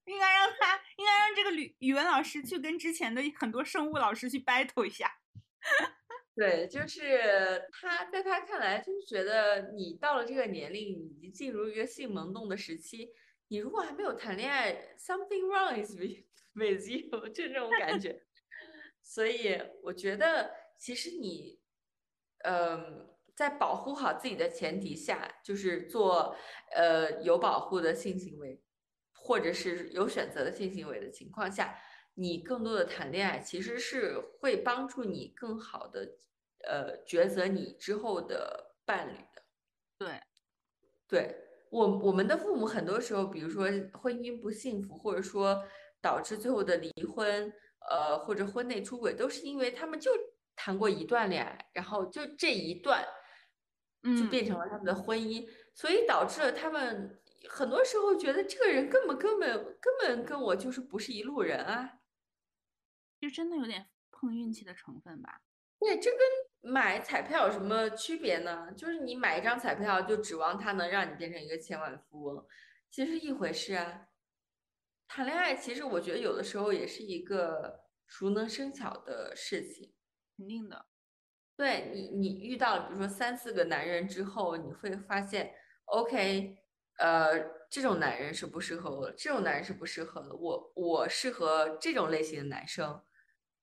应该让他，应该让这个语语文老师去跟之前的很多生物老师去 battle 一下。对，就是他在他看来，就是觉得你到了这个年龄，已经进入一个性萌动的时期，你如果还没有谈恋爱，something wrong is with with you，就这种感觉。所以我觉得，其实你，嗯，在保护好自己的前提下，就是做呃有保护的性行为，或者是有选择的性行为的情况下，你更多的谈恋爱，其实是会帮助你更好的。呃，抉择你之后的伴侣的，对，对我我们的父母很多时候，比如说婚姻不幸福，或者说导致最后的离婚，呃，或者婚内出轨，都是因为他们就谈过一段恋爱，然后就这一段，就变成了他们的婚姻，所以导致了他们很多时候觉得这个人根本根本根本跟我就是不是一路人啊，就真的有点碰运气的成分吧。对，这跟买彩票有什么区别呢？就是你买一张彩票，就指望它能让你变成一个千万富翁，其实一回事啊。谈恋爱其实我觉得有的时候也是一个熟能生巧的事情，肯定的。对你，你遇到比如说三四个男人之后，你会发现，OK，呃，这种男人是不适合我，这种男人是不适合的，我我适合这种类型的男生。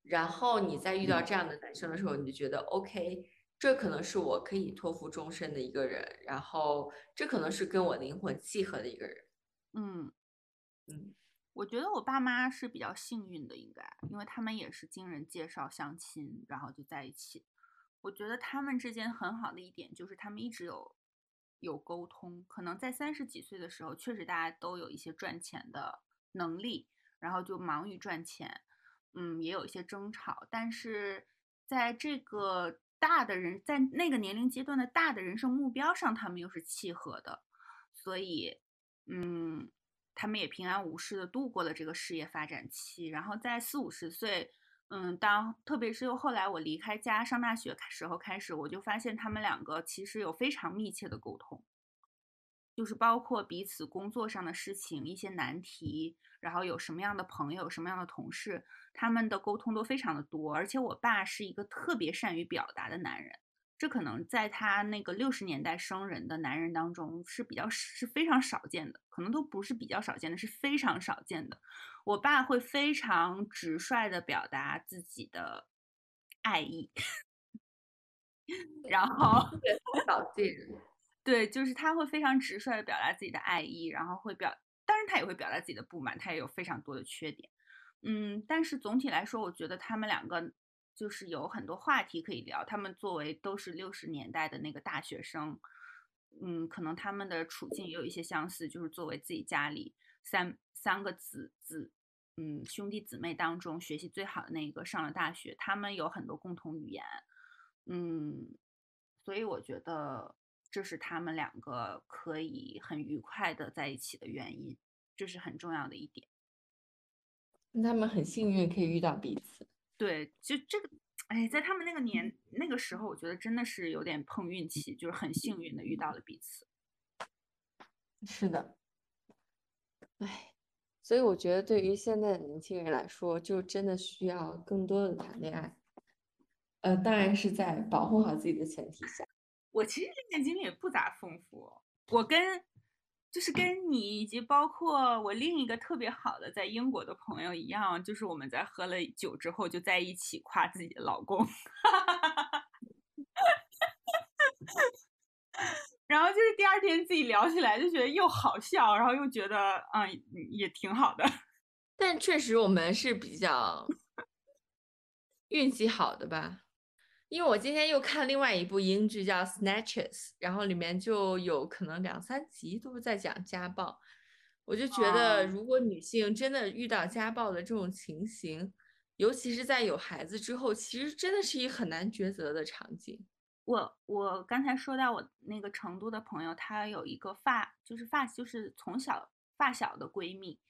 然后你在遇到这样的男生的时候，你就觉得 OK，这可能是我可以托付终身的一个人，然后这可能是跟我灵魂契合的一个人。嗯嗯，我觉得我爸妈是比较幸运的，应该，因为他们也是经人介绍相亲，然后就在一起。我觉得他们之间很好的一点就是他们一直有有沟通，可能在三十几岁的时候，确实大家都有一些赚钱的能力，然后就忙于赚钱。嗯，也有一些争吵，但是在这个大的人在那个年龄阶段的大的人生目标上，他们又是契合的，所以，嗯，他们也平安无事的度过了这个事业发展期。然后在四五十岁，嗯，当特别是又后来我离开家上大学时候开始，我就发现他们两个其实有非常密切的沟通，就是包括彼此工作上的事情、一些难题，然后有什么样的朋友、什么样的同事。他们的沟通都非常的多，而且我爸是一个特别善于表达的男人，这可能在他那个六十年代生人的男人当中是比较是非常少见的，可能都不是比较少见的，是非常少见的。我爸会非常直率的表达自己的爱意，然后少见，对，就是他会非常直率的表达自己的爱意，然后会表，当然他也会表达自己的不满，他也有非常多的缺点。嗯，但是总体来说，我觉得他们两个就是有很多话题可以聊。他们作为都是六十年代的那个大学生，嗯，可能他们的处境也有一些相似，就是作为自己家里三三个子子，嗯，兄弟姊妹当中学习最好的那个上了大学，他们有很多共同语言，嗯，所以我觉得这是他们两个可以很愉快的在一起的原因，这是很重要的一点。他们很幸运可以遇到彼此，对，就这个，哎，在他们那个年那个时候，我觉得真的是有点碰运气，就是很幸运的遇到了彼此。是的，哎，所以我觉得对于现在的年轻人来说，就真的需要更多的谈恋爱，呃，当然是在保护好自己的前提下。我其实恋爱经历也不咋丰富，我跟。就是跟你以及包括我另一个特别好的在英国的朋友一样，就是我们在喝了酒之后就在一起夸自己的老公，然后就是第二天自己聊起来就觉得又好笑，然后又觉得嗯也挺好的。但确实我们是比较运气好的吧。因为我今天又看另外一部英剧叫《Snatches》，然后里面就有可能两三集都是在讲家暴，我就觉得如果女性真的遇到家暴的这种情形，尤其是在有孩子之后，其实真的是一个很难抉择的场景。我我刚才说到我那个成都的朋友，她有一个发就是发就是从小发小的闺蜜，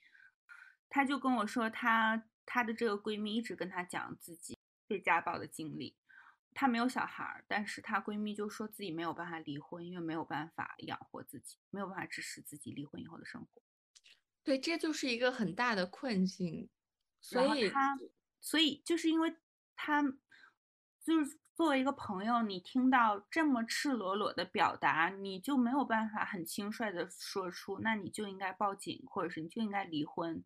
她就跟我说，她她的这个闺蜜一直跟她讲自己被家暴的经历。她没有小孩，但是她闺蜜就说自己没有办法离婚，因为没有办法养活自己，没有办法支持自己离婚以后的生活。对，这就是一个很大的困境。所以她，所以就是因为她，就是作为一个朋友，你听到这么赤裸裸的表达，你就没有办法很轻率的说出，那你就应该报警，或者是你就应该离婚，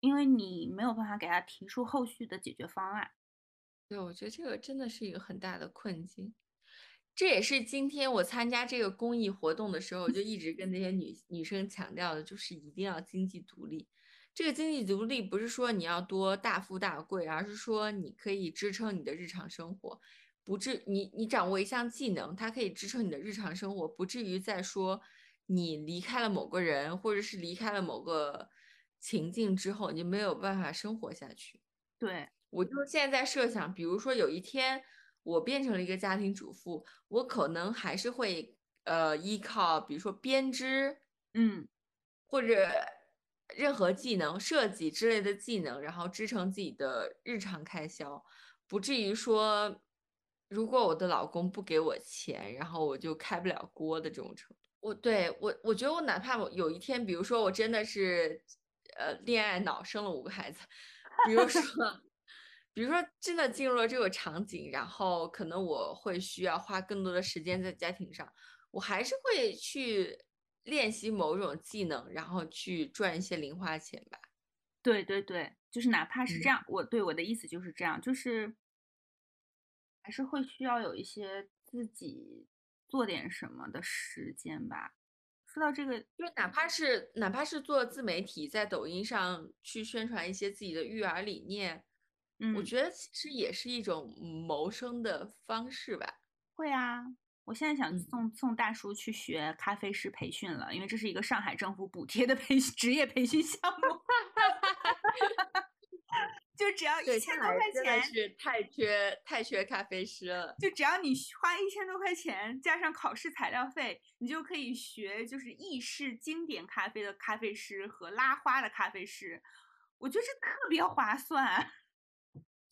因为你没有办法给他提出后续的解决方案。对，我觉得这个真的是一个很大的困境。这也是今天我参加这个公益活动的时候，就一直跟那些女 女生强调的，就是一定要经济独立。这个经济独立不是说你要多大富大贵，而是说你可以支撑你的日常生活，不至你你掌握一项技能，它可以支撑你的日常生活，不至于再说你离开了某个人，或者是离开了某个情境之后，你没有办法生活下去。对我就现在在设想，比如说有一天我变成了一个家庭主妇，我可能还是会呃依靠，比如说编织，嗯，或者。任何技能、设计之类的技能，然后支撑自己的日常开销，不至于说，如果我的老公不给我钱，然后我就开不了锅的这种程度。我对我，我觉得我哪怕我有一天，比如说我真的是，呃，恋爱脑生了五个孩子，比如说，比如说真的进入了这个场景，然后可能我会需要花更多的时间在家庭上，我还是会去。练习某种技能，然后去赚一些零花钱吧。对对对，就是哪怕是这样，我对我的意思就是这样，就是还是会需要有一些自己做点什么的时间吧。说到这个，就哪怕是哪怕是做自媒体，在抖音上去宣传一些自己的育儿理念，嗯，我觉得其实也是一种谋生的方式吧。会啊。我现在想送送大叔去学咖啡师培训了，因为这是一个上海政府补贴的培职业培训项目，就只要一千多块钱，真的是太缺太缺咖啡师了。就只要你花一千多块钱，加上考试材料费，你就可以学就是意式经典咖啡的咖啡师和拉花的咖啡师，我觉得这特别划算，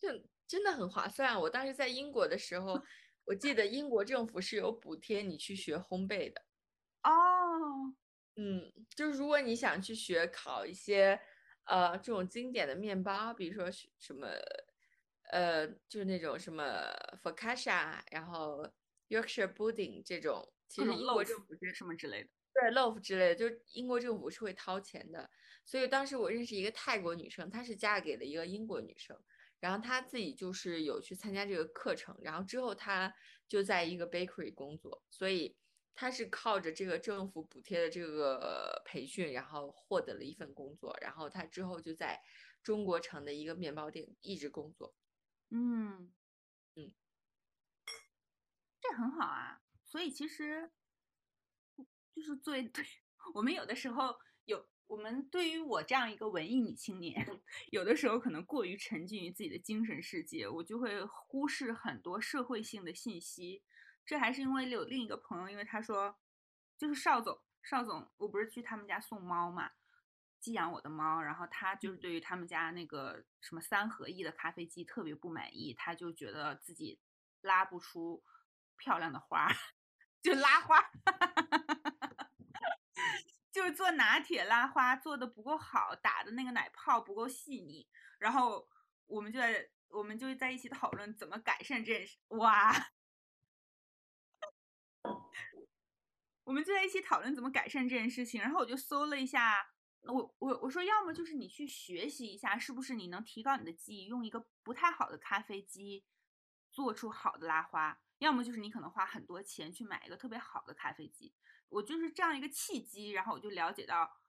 就真的很划算。我当时在英国的时候。我记得英国政府是有补贴你去学烘焙的，哦，嗯，就是如果你想去学烤一些呃这种经典的面包，比如说什么呃就是那种什么 focaccia，然后 Yorkshire pudding 这种，其实英国政府是什么之类的，对 loaf 之类的，就是英国政府是会掏钱的。所以当时我认识一个泰国女生，她是嫁给了一个英国女生。然后他自己就是有去参加这个课程，然后之后他就在一个 bakery 工作，所以他是靠着这个政府补贴的这个培训，然后获得了一份工作，然后他之后就在中国城的一个面包店一直工作。嗯嗯，这很好啊。所以其实就是作为对 我们有的时候有。我们对于我这样一个文艺女青年，有的时候可能过于沉浸于自己的精神世界，我就会忽视很多社会性的信息。这还是因为有另一个朋友，因为他说，就是邵总，邵总，我不是去他们家送猫嘛，寄养我的猫，然后他就是对于他们家那个什么三合一的咖啡机特别不满意，他就觉得自己拉不出漂亮的花，就拉花。就是做拿铁拉花做的不够好，打的那个奶泡不够细腻，然后我们就在我们就在一起讨论怎么改善这件事。哇，我们就在一起讨论怎么改善这件事情。然后我就搜了一下，我我我说要么就是你去学习一下，是不是你能提高你的记忆，用一个不太好的咖啡机做出好的拉花；要么就是你可能花很多钱去买一个特别好的咖啡机。我就是这样一个契机，然后我就了解到，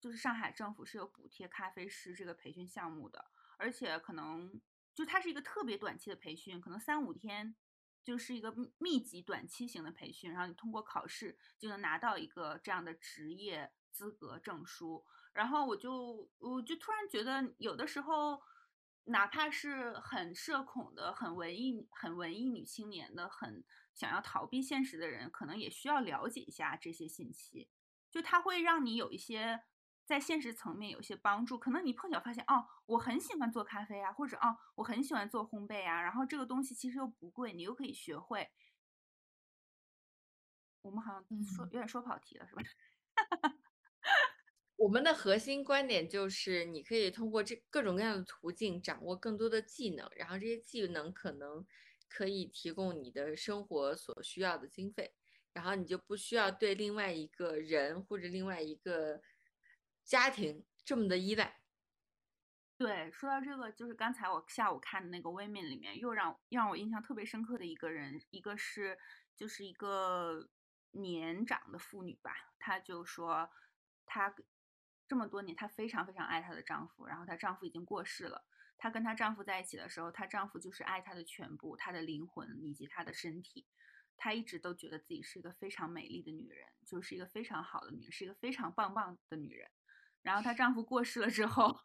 就是上海政府是有补贴咖啡师这个培训项目的，而且可能就它是一个特别短期的培训，可能三五天，就是一个密集短期型的培训，然后你通过考试就能拿到一个这样的职业资格证书。然后我就我就突然觉得，有的时候，哪怕是很社恐的、很文艺、很文艺女青年的很。想要逃避现实的人，可能也需要了解一下这些信息，就它会让你有一些在现实层面有些帮助。可能你碰巧发现，哦，我很喜欢做咖啡啊，或者哦，我很喜欢做烘焙啊，然后这个东西其实又不贵，你又可以学会。我们好像说有点说跑题了，是吧？我们的核心观点就是，你可以通过这各种各样的途径掌握更多的技能，然后这些技能可能。可以提供你的生活所需要的经费，然后你就不需要对另外一个人或者另外一个家庭这么的依赖。对，说到这个，就是刚才我下午看的那个《Women》里面，又让让我印象特别深刻的一个人，一个是就是一个年长的妇女吧，她就说她这么多年，她非常非常爱她的丈夫，然后她丈夫已经过世了。她跟她丈夫在一起的时候，她丈夫就是爱她的全部，她的灵魂以及她的身体。她一直都觉得自己是一个非常美丽的女人，就是一个非常好的女人，是一个非常棒棒的女人。然后她丈夫过世了之后。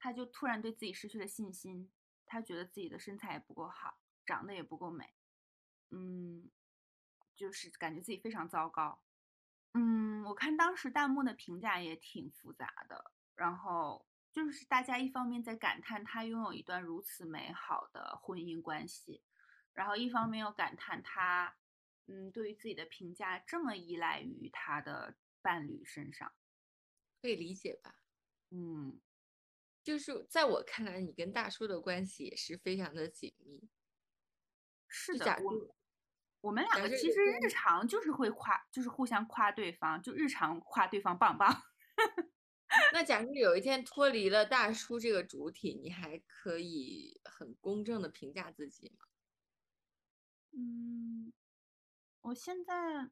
她就突然对自己失去了信心，她觉得自己的身材也不够好，长得也不够美，嗯，就是感觉自己非常糟糕。嗯，我看当时弹幕的评价也挺复杂的，然后就是大家一方面在感叹他拥有一段如此美好的婚姻关系，然后一方面又感叹他，嗯，对于自己的评价这么依赖于他的伴侣身上，可以理解吧？嗯。就是在我看来，你跟大叔的关系也是非常的紧密。是的，我我们两个其实日常就是会夸，就是互相夸对方，就日常夸对方棒棒。那假如有一天脱离了大叔这个主体，你还可以很公正的评价自己吗？嗯，我现在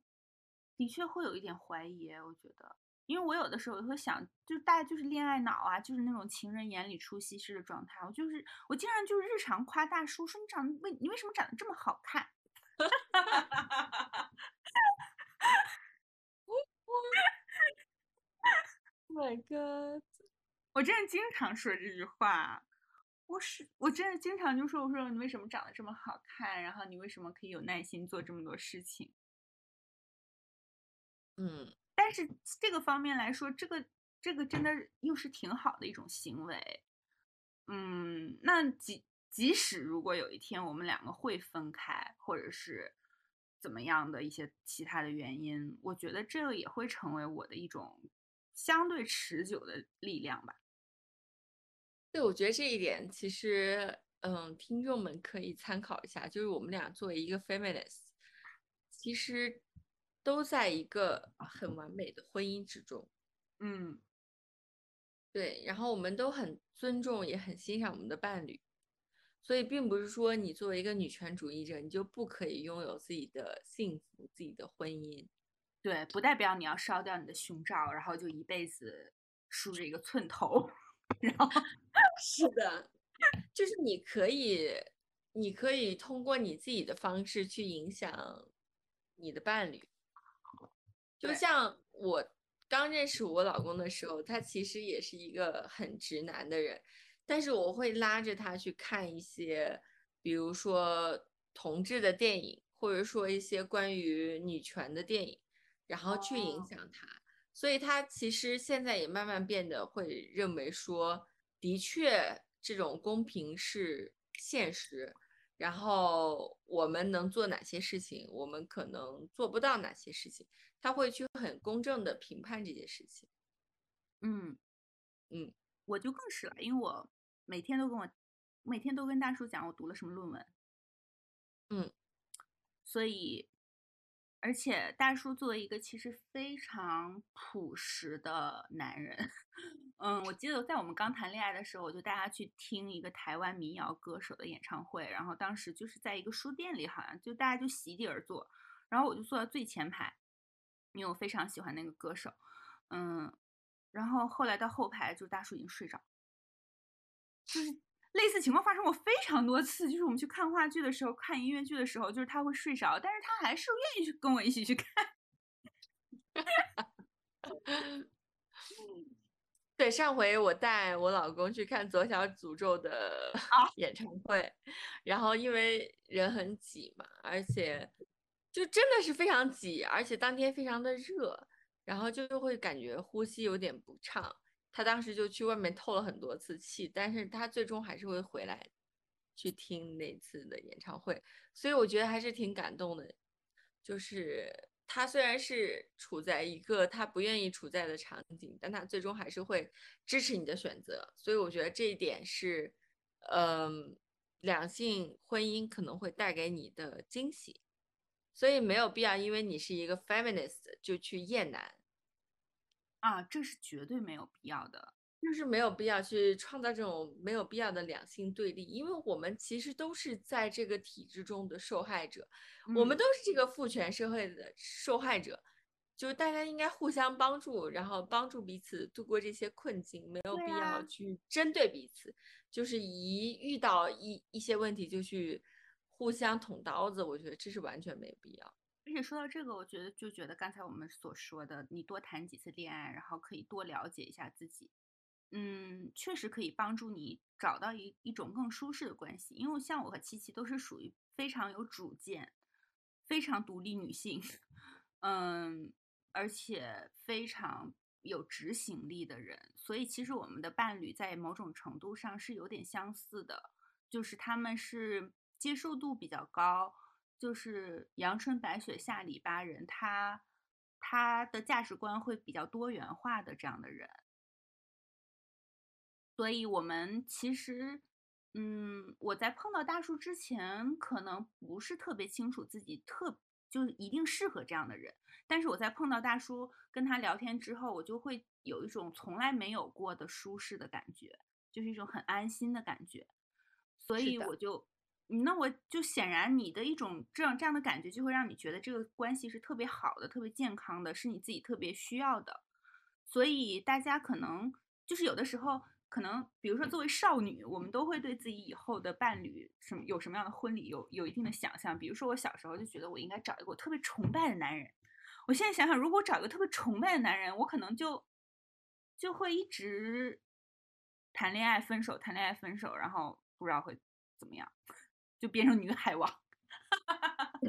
的确会有一点怀疑，我觉得。因为我有的时候会想，就大家就是恋爱脑啊，就是那种情人眼里出西施的状态。我就是我经常就是日常夸大叔，说你长得为你为什么长得这么好看哈哈哈哈哈？My God！我真的经常说这句话。我是我真的经常就说，我说你为什么长得这么好看？然后你为什么可以有耐心做这么多事情？嗯。但是这个方面来说，这个这个真的又是挺好的一种行为，嗯，那即即使如果有一天我们两个会分开，或者是怎么样的一些其他的原因，我觉得这个也会成为我的一种相对持久的力量吧。对，我觉得这一点其实，嗯，听众们可以参考一下，就是我们俩作为一个 feminist，其实。都在一个很完美的婚姻之中，嗯，对，然后我们都很尊重，也很欣赏我们的伴侣，所以并不是说你作为一个女权主义者，你就不可以拥有自己的幸福、自己的婚姻。对，不代表你要烧掉你的胸罩，然后就一辈子梳着一个寸头。然后 是的，就是你可以，你可以通过你自己的方式去影响你的伴侣。就像我刚认识我老公的时候，他其实也是一个很直男的人，但是我会拉着他去看一些，比如说同志的电影，或者说一些关于女权的电影，然后去影响他。所以他其实现在也慢慢变得会认为说，的确这种公平是现实，然后我们能做哪些事情，我们可能做不到哪些事情。他会去很公正的评判这件事情，嗯。嗯，我就更是了，因为我每天都跟我每天都跟大叔讲我读了什么论文，嗯，所以而且大叔作为一个其实非常朴实的男人，嗯，我记得在我们刚谈恋爱的时候，我就带他去听一个台湾民谣歌手的演唱会，然后当时就是在一个书店里，好像就大家就席地而坐，然后我就坐在最前排。因为我非常喜欢那个歌手，嗯，然后后来到后排，就大叔已经睡着，就是类似情况发生过非常多次。就是我们去看话剧的时候，看音乐剧的时候，就是他会睡着，但是他还是愿意去跟我一起去看。对，上回我带我老公去看左小诅咒的演唱会，然后因为人很挤嘛，而且。就真的是非常挤，而且当天非常的热，然后就会感觉呼吸有点不畅。他当时就去外面透了很多次气，但是他最终还是会回来去听那次的演唱会，所以我觉得还是挺感动的。就是他虽然是处在一个他不愿意处在的场景，但他最终还是会支持你的选择，所以我觉得这一点是，嗯，两性婚姻可能会带给你的惊喜，所以没有必要因为你是一个 feminist 就去厌男。啊，这是绝对没有必要的。就是没有必要去创造这种没有必要的两性对立，因为我们其实都是在这个体制中的受害者，我们嗯都是这个父权社会的受害者，就是大家应该互相帮助，然后帮助彼此度过这些困境，没有必要去针对彼此，就是一遇到一一些问题就去互相捅刀子，我觉得这是完全没有必要。而且说到这个，我觉得就觉得刚才我们所说的，你多谈几次恋爱，然后可以多了解一下自己，嗯，确实可以帮助你找到一一种更舒适的关系。因为像我和七七都是属于非常有主见、非常独立女性，嗯，而且非常有执行力的人，所以其实我们的伴侣在某种程度上是有点相似的，就是他们是接受度比较高。就是阳春白雪下里巴人，他他的价值观会比较多元化的这样的人，所以我们其实，嗯，我在碰到大叔之前，可能不是特别清楚自己特就是一定适合这样的人，但是我在碰到大叔跟他聊天之后，我就会有一种从来没有过的舒适的感觉，就是一种很安心的感觉，所以我就。那我就显然你的一种这样这样的感觉，就会让你觉得这个关系是特别好的、特别健康的，是你自己特别需要的。所以大家可能就是有的时候，可能比如说作为少女，我们都会对自己以后的伴侣什么有什么样的婚礼有有一定的想象。比如说我小时候就觉得我应该找一个我特别崇拜的男人，我现在想想，如果找一个特别崇拜的男人，我可能就就会一直谈恋爱、分手、谈恋爱、分手，然后不知道会怎么样。就变成女海王，哈哈哈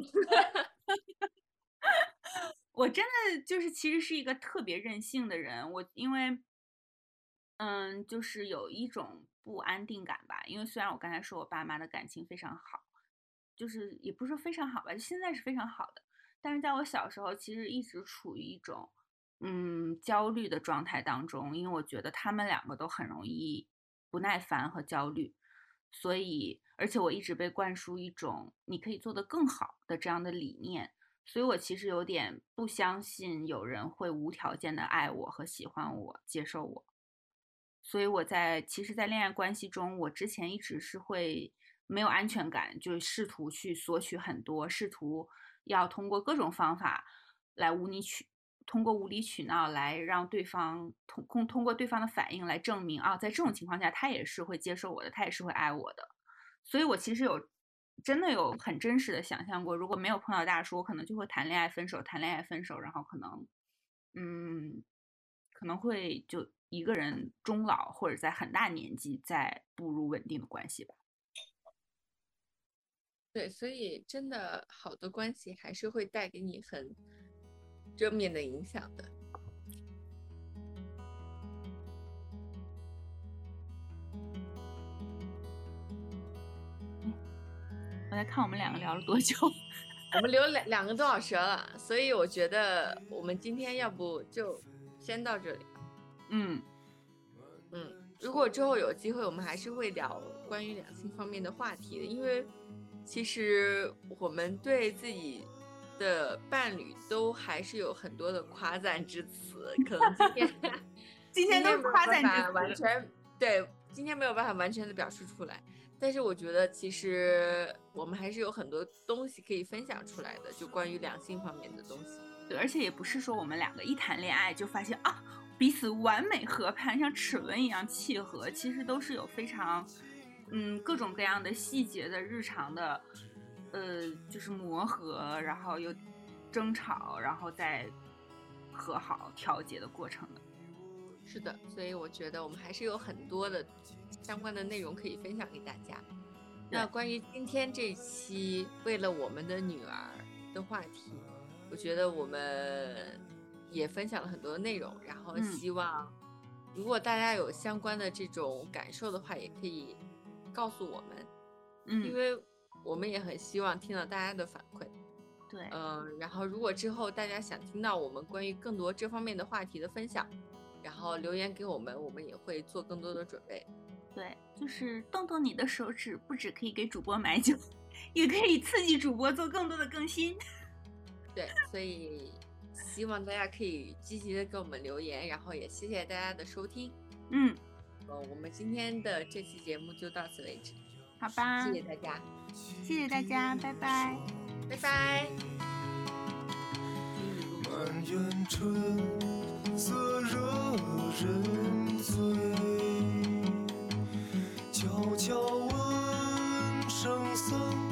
我真的就是其实是一个特别任性的人。我因为，嗯，就是有一种不安定感吧。因为虽然我刚才说我爸妈的感情非常好，就是也不是说非常好吧，就现在是非常好的。但是在我小时候，其实一直处于一种嗯焦虑的状态当中，因为我觉得他们两个都很容易不耐烦和焦虑。所以，而且我一直被灌输一种你可以做得更好的这样的理念，所以我其实有点不相信有人会无条件的爱我和喜欢我、接受我。所以我在其实，在恋爱关系中，我之前一直是会没有安全感，就试图去索取很多，试图要通过各种方法来无理取。通过无理取闹来让对方通通通过对方的反应来证明啊，在这种情况下他也是会接受我的，他也是会爱我的。所以我其实有真的有很真实的想象过，如果没有碰到大叔，我可能就会谈恋爱分手，谈恋爱分手，然后可能嗯可能会就一个人终老，或者在很大年纪再步入稳定的关系吧。对，所以真的好的关系还是会带给你很。正面的影响的。我在看我们两个聊了多久，我们聊两两个多小时了，所以我觉得我们今天要不就先到这里。嗯嗯，如果之后有机会，我们还是会聊关于两性方面的话题的，因为其实我们对自己。的伴侣都还是有很多的夸赞之词，可能今天 今天都是夸赞之词，完全对，今天没有办法完全的表述出来。但是我觉得其实我们还是有很多东西可以分享出来的，就关于两性方面的东西。对，而且也不是说我们两个一谈恋爱就发现啊彼此完美合拍，像齿轮一样契合，其实都是有非常嗯各种各样的细节的日常的。呃，就是磨合，然后又争吵，然后再和好、调节的过程的。是的，所以我觉得我们还是有很多的相关的内容可以分享给大家。那关于今天这期为了我们的女儿的话题，我觉得我们也分享了很多内容，然后希望如果大家有相关的这种感受的话，也可以告诉我们，嗯，因为。我们也很希望听到大家的反馈，对，嗯、呃，然后如果之后大家想听到我们关于更多这方面的话题的分享，然后留言给我们，我们也会做更多的准备。对，就是动动你的手指，不止可以给主播买酒，也可以刺激主播做更多的更新。对，所以希望大家可以积极的给我们留言，然后也谢谢大家的收听。嗯，呃，我们今天的这期节目就到此为止，好吧，谢谢大家，谢谢大家，拜拜。拜拜。满园春色惹人醉，悄悄问圣僧：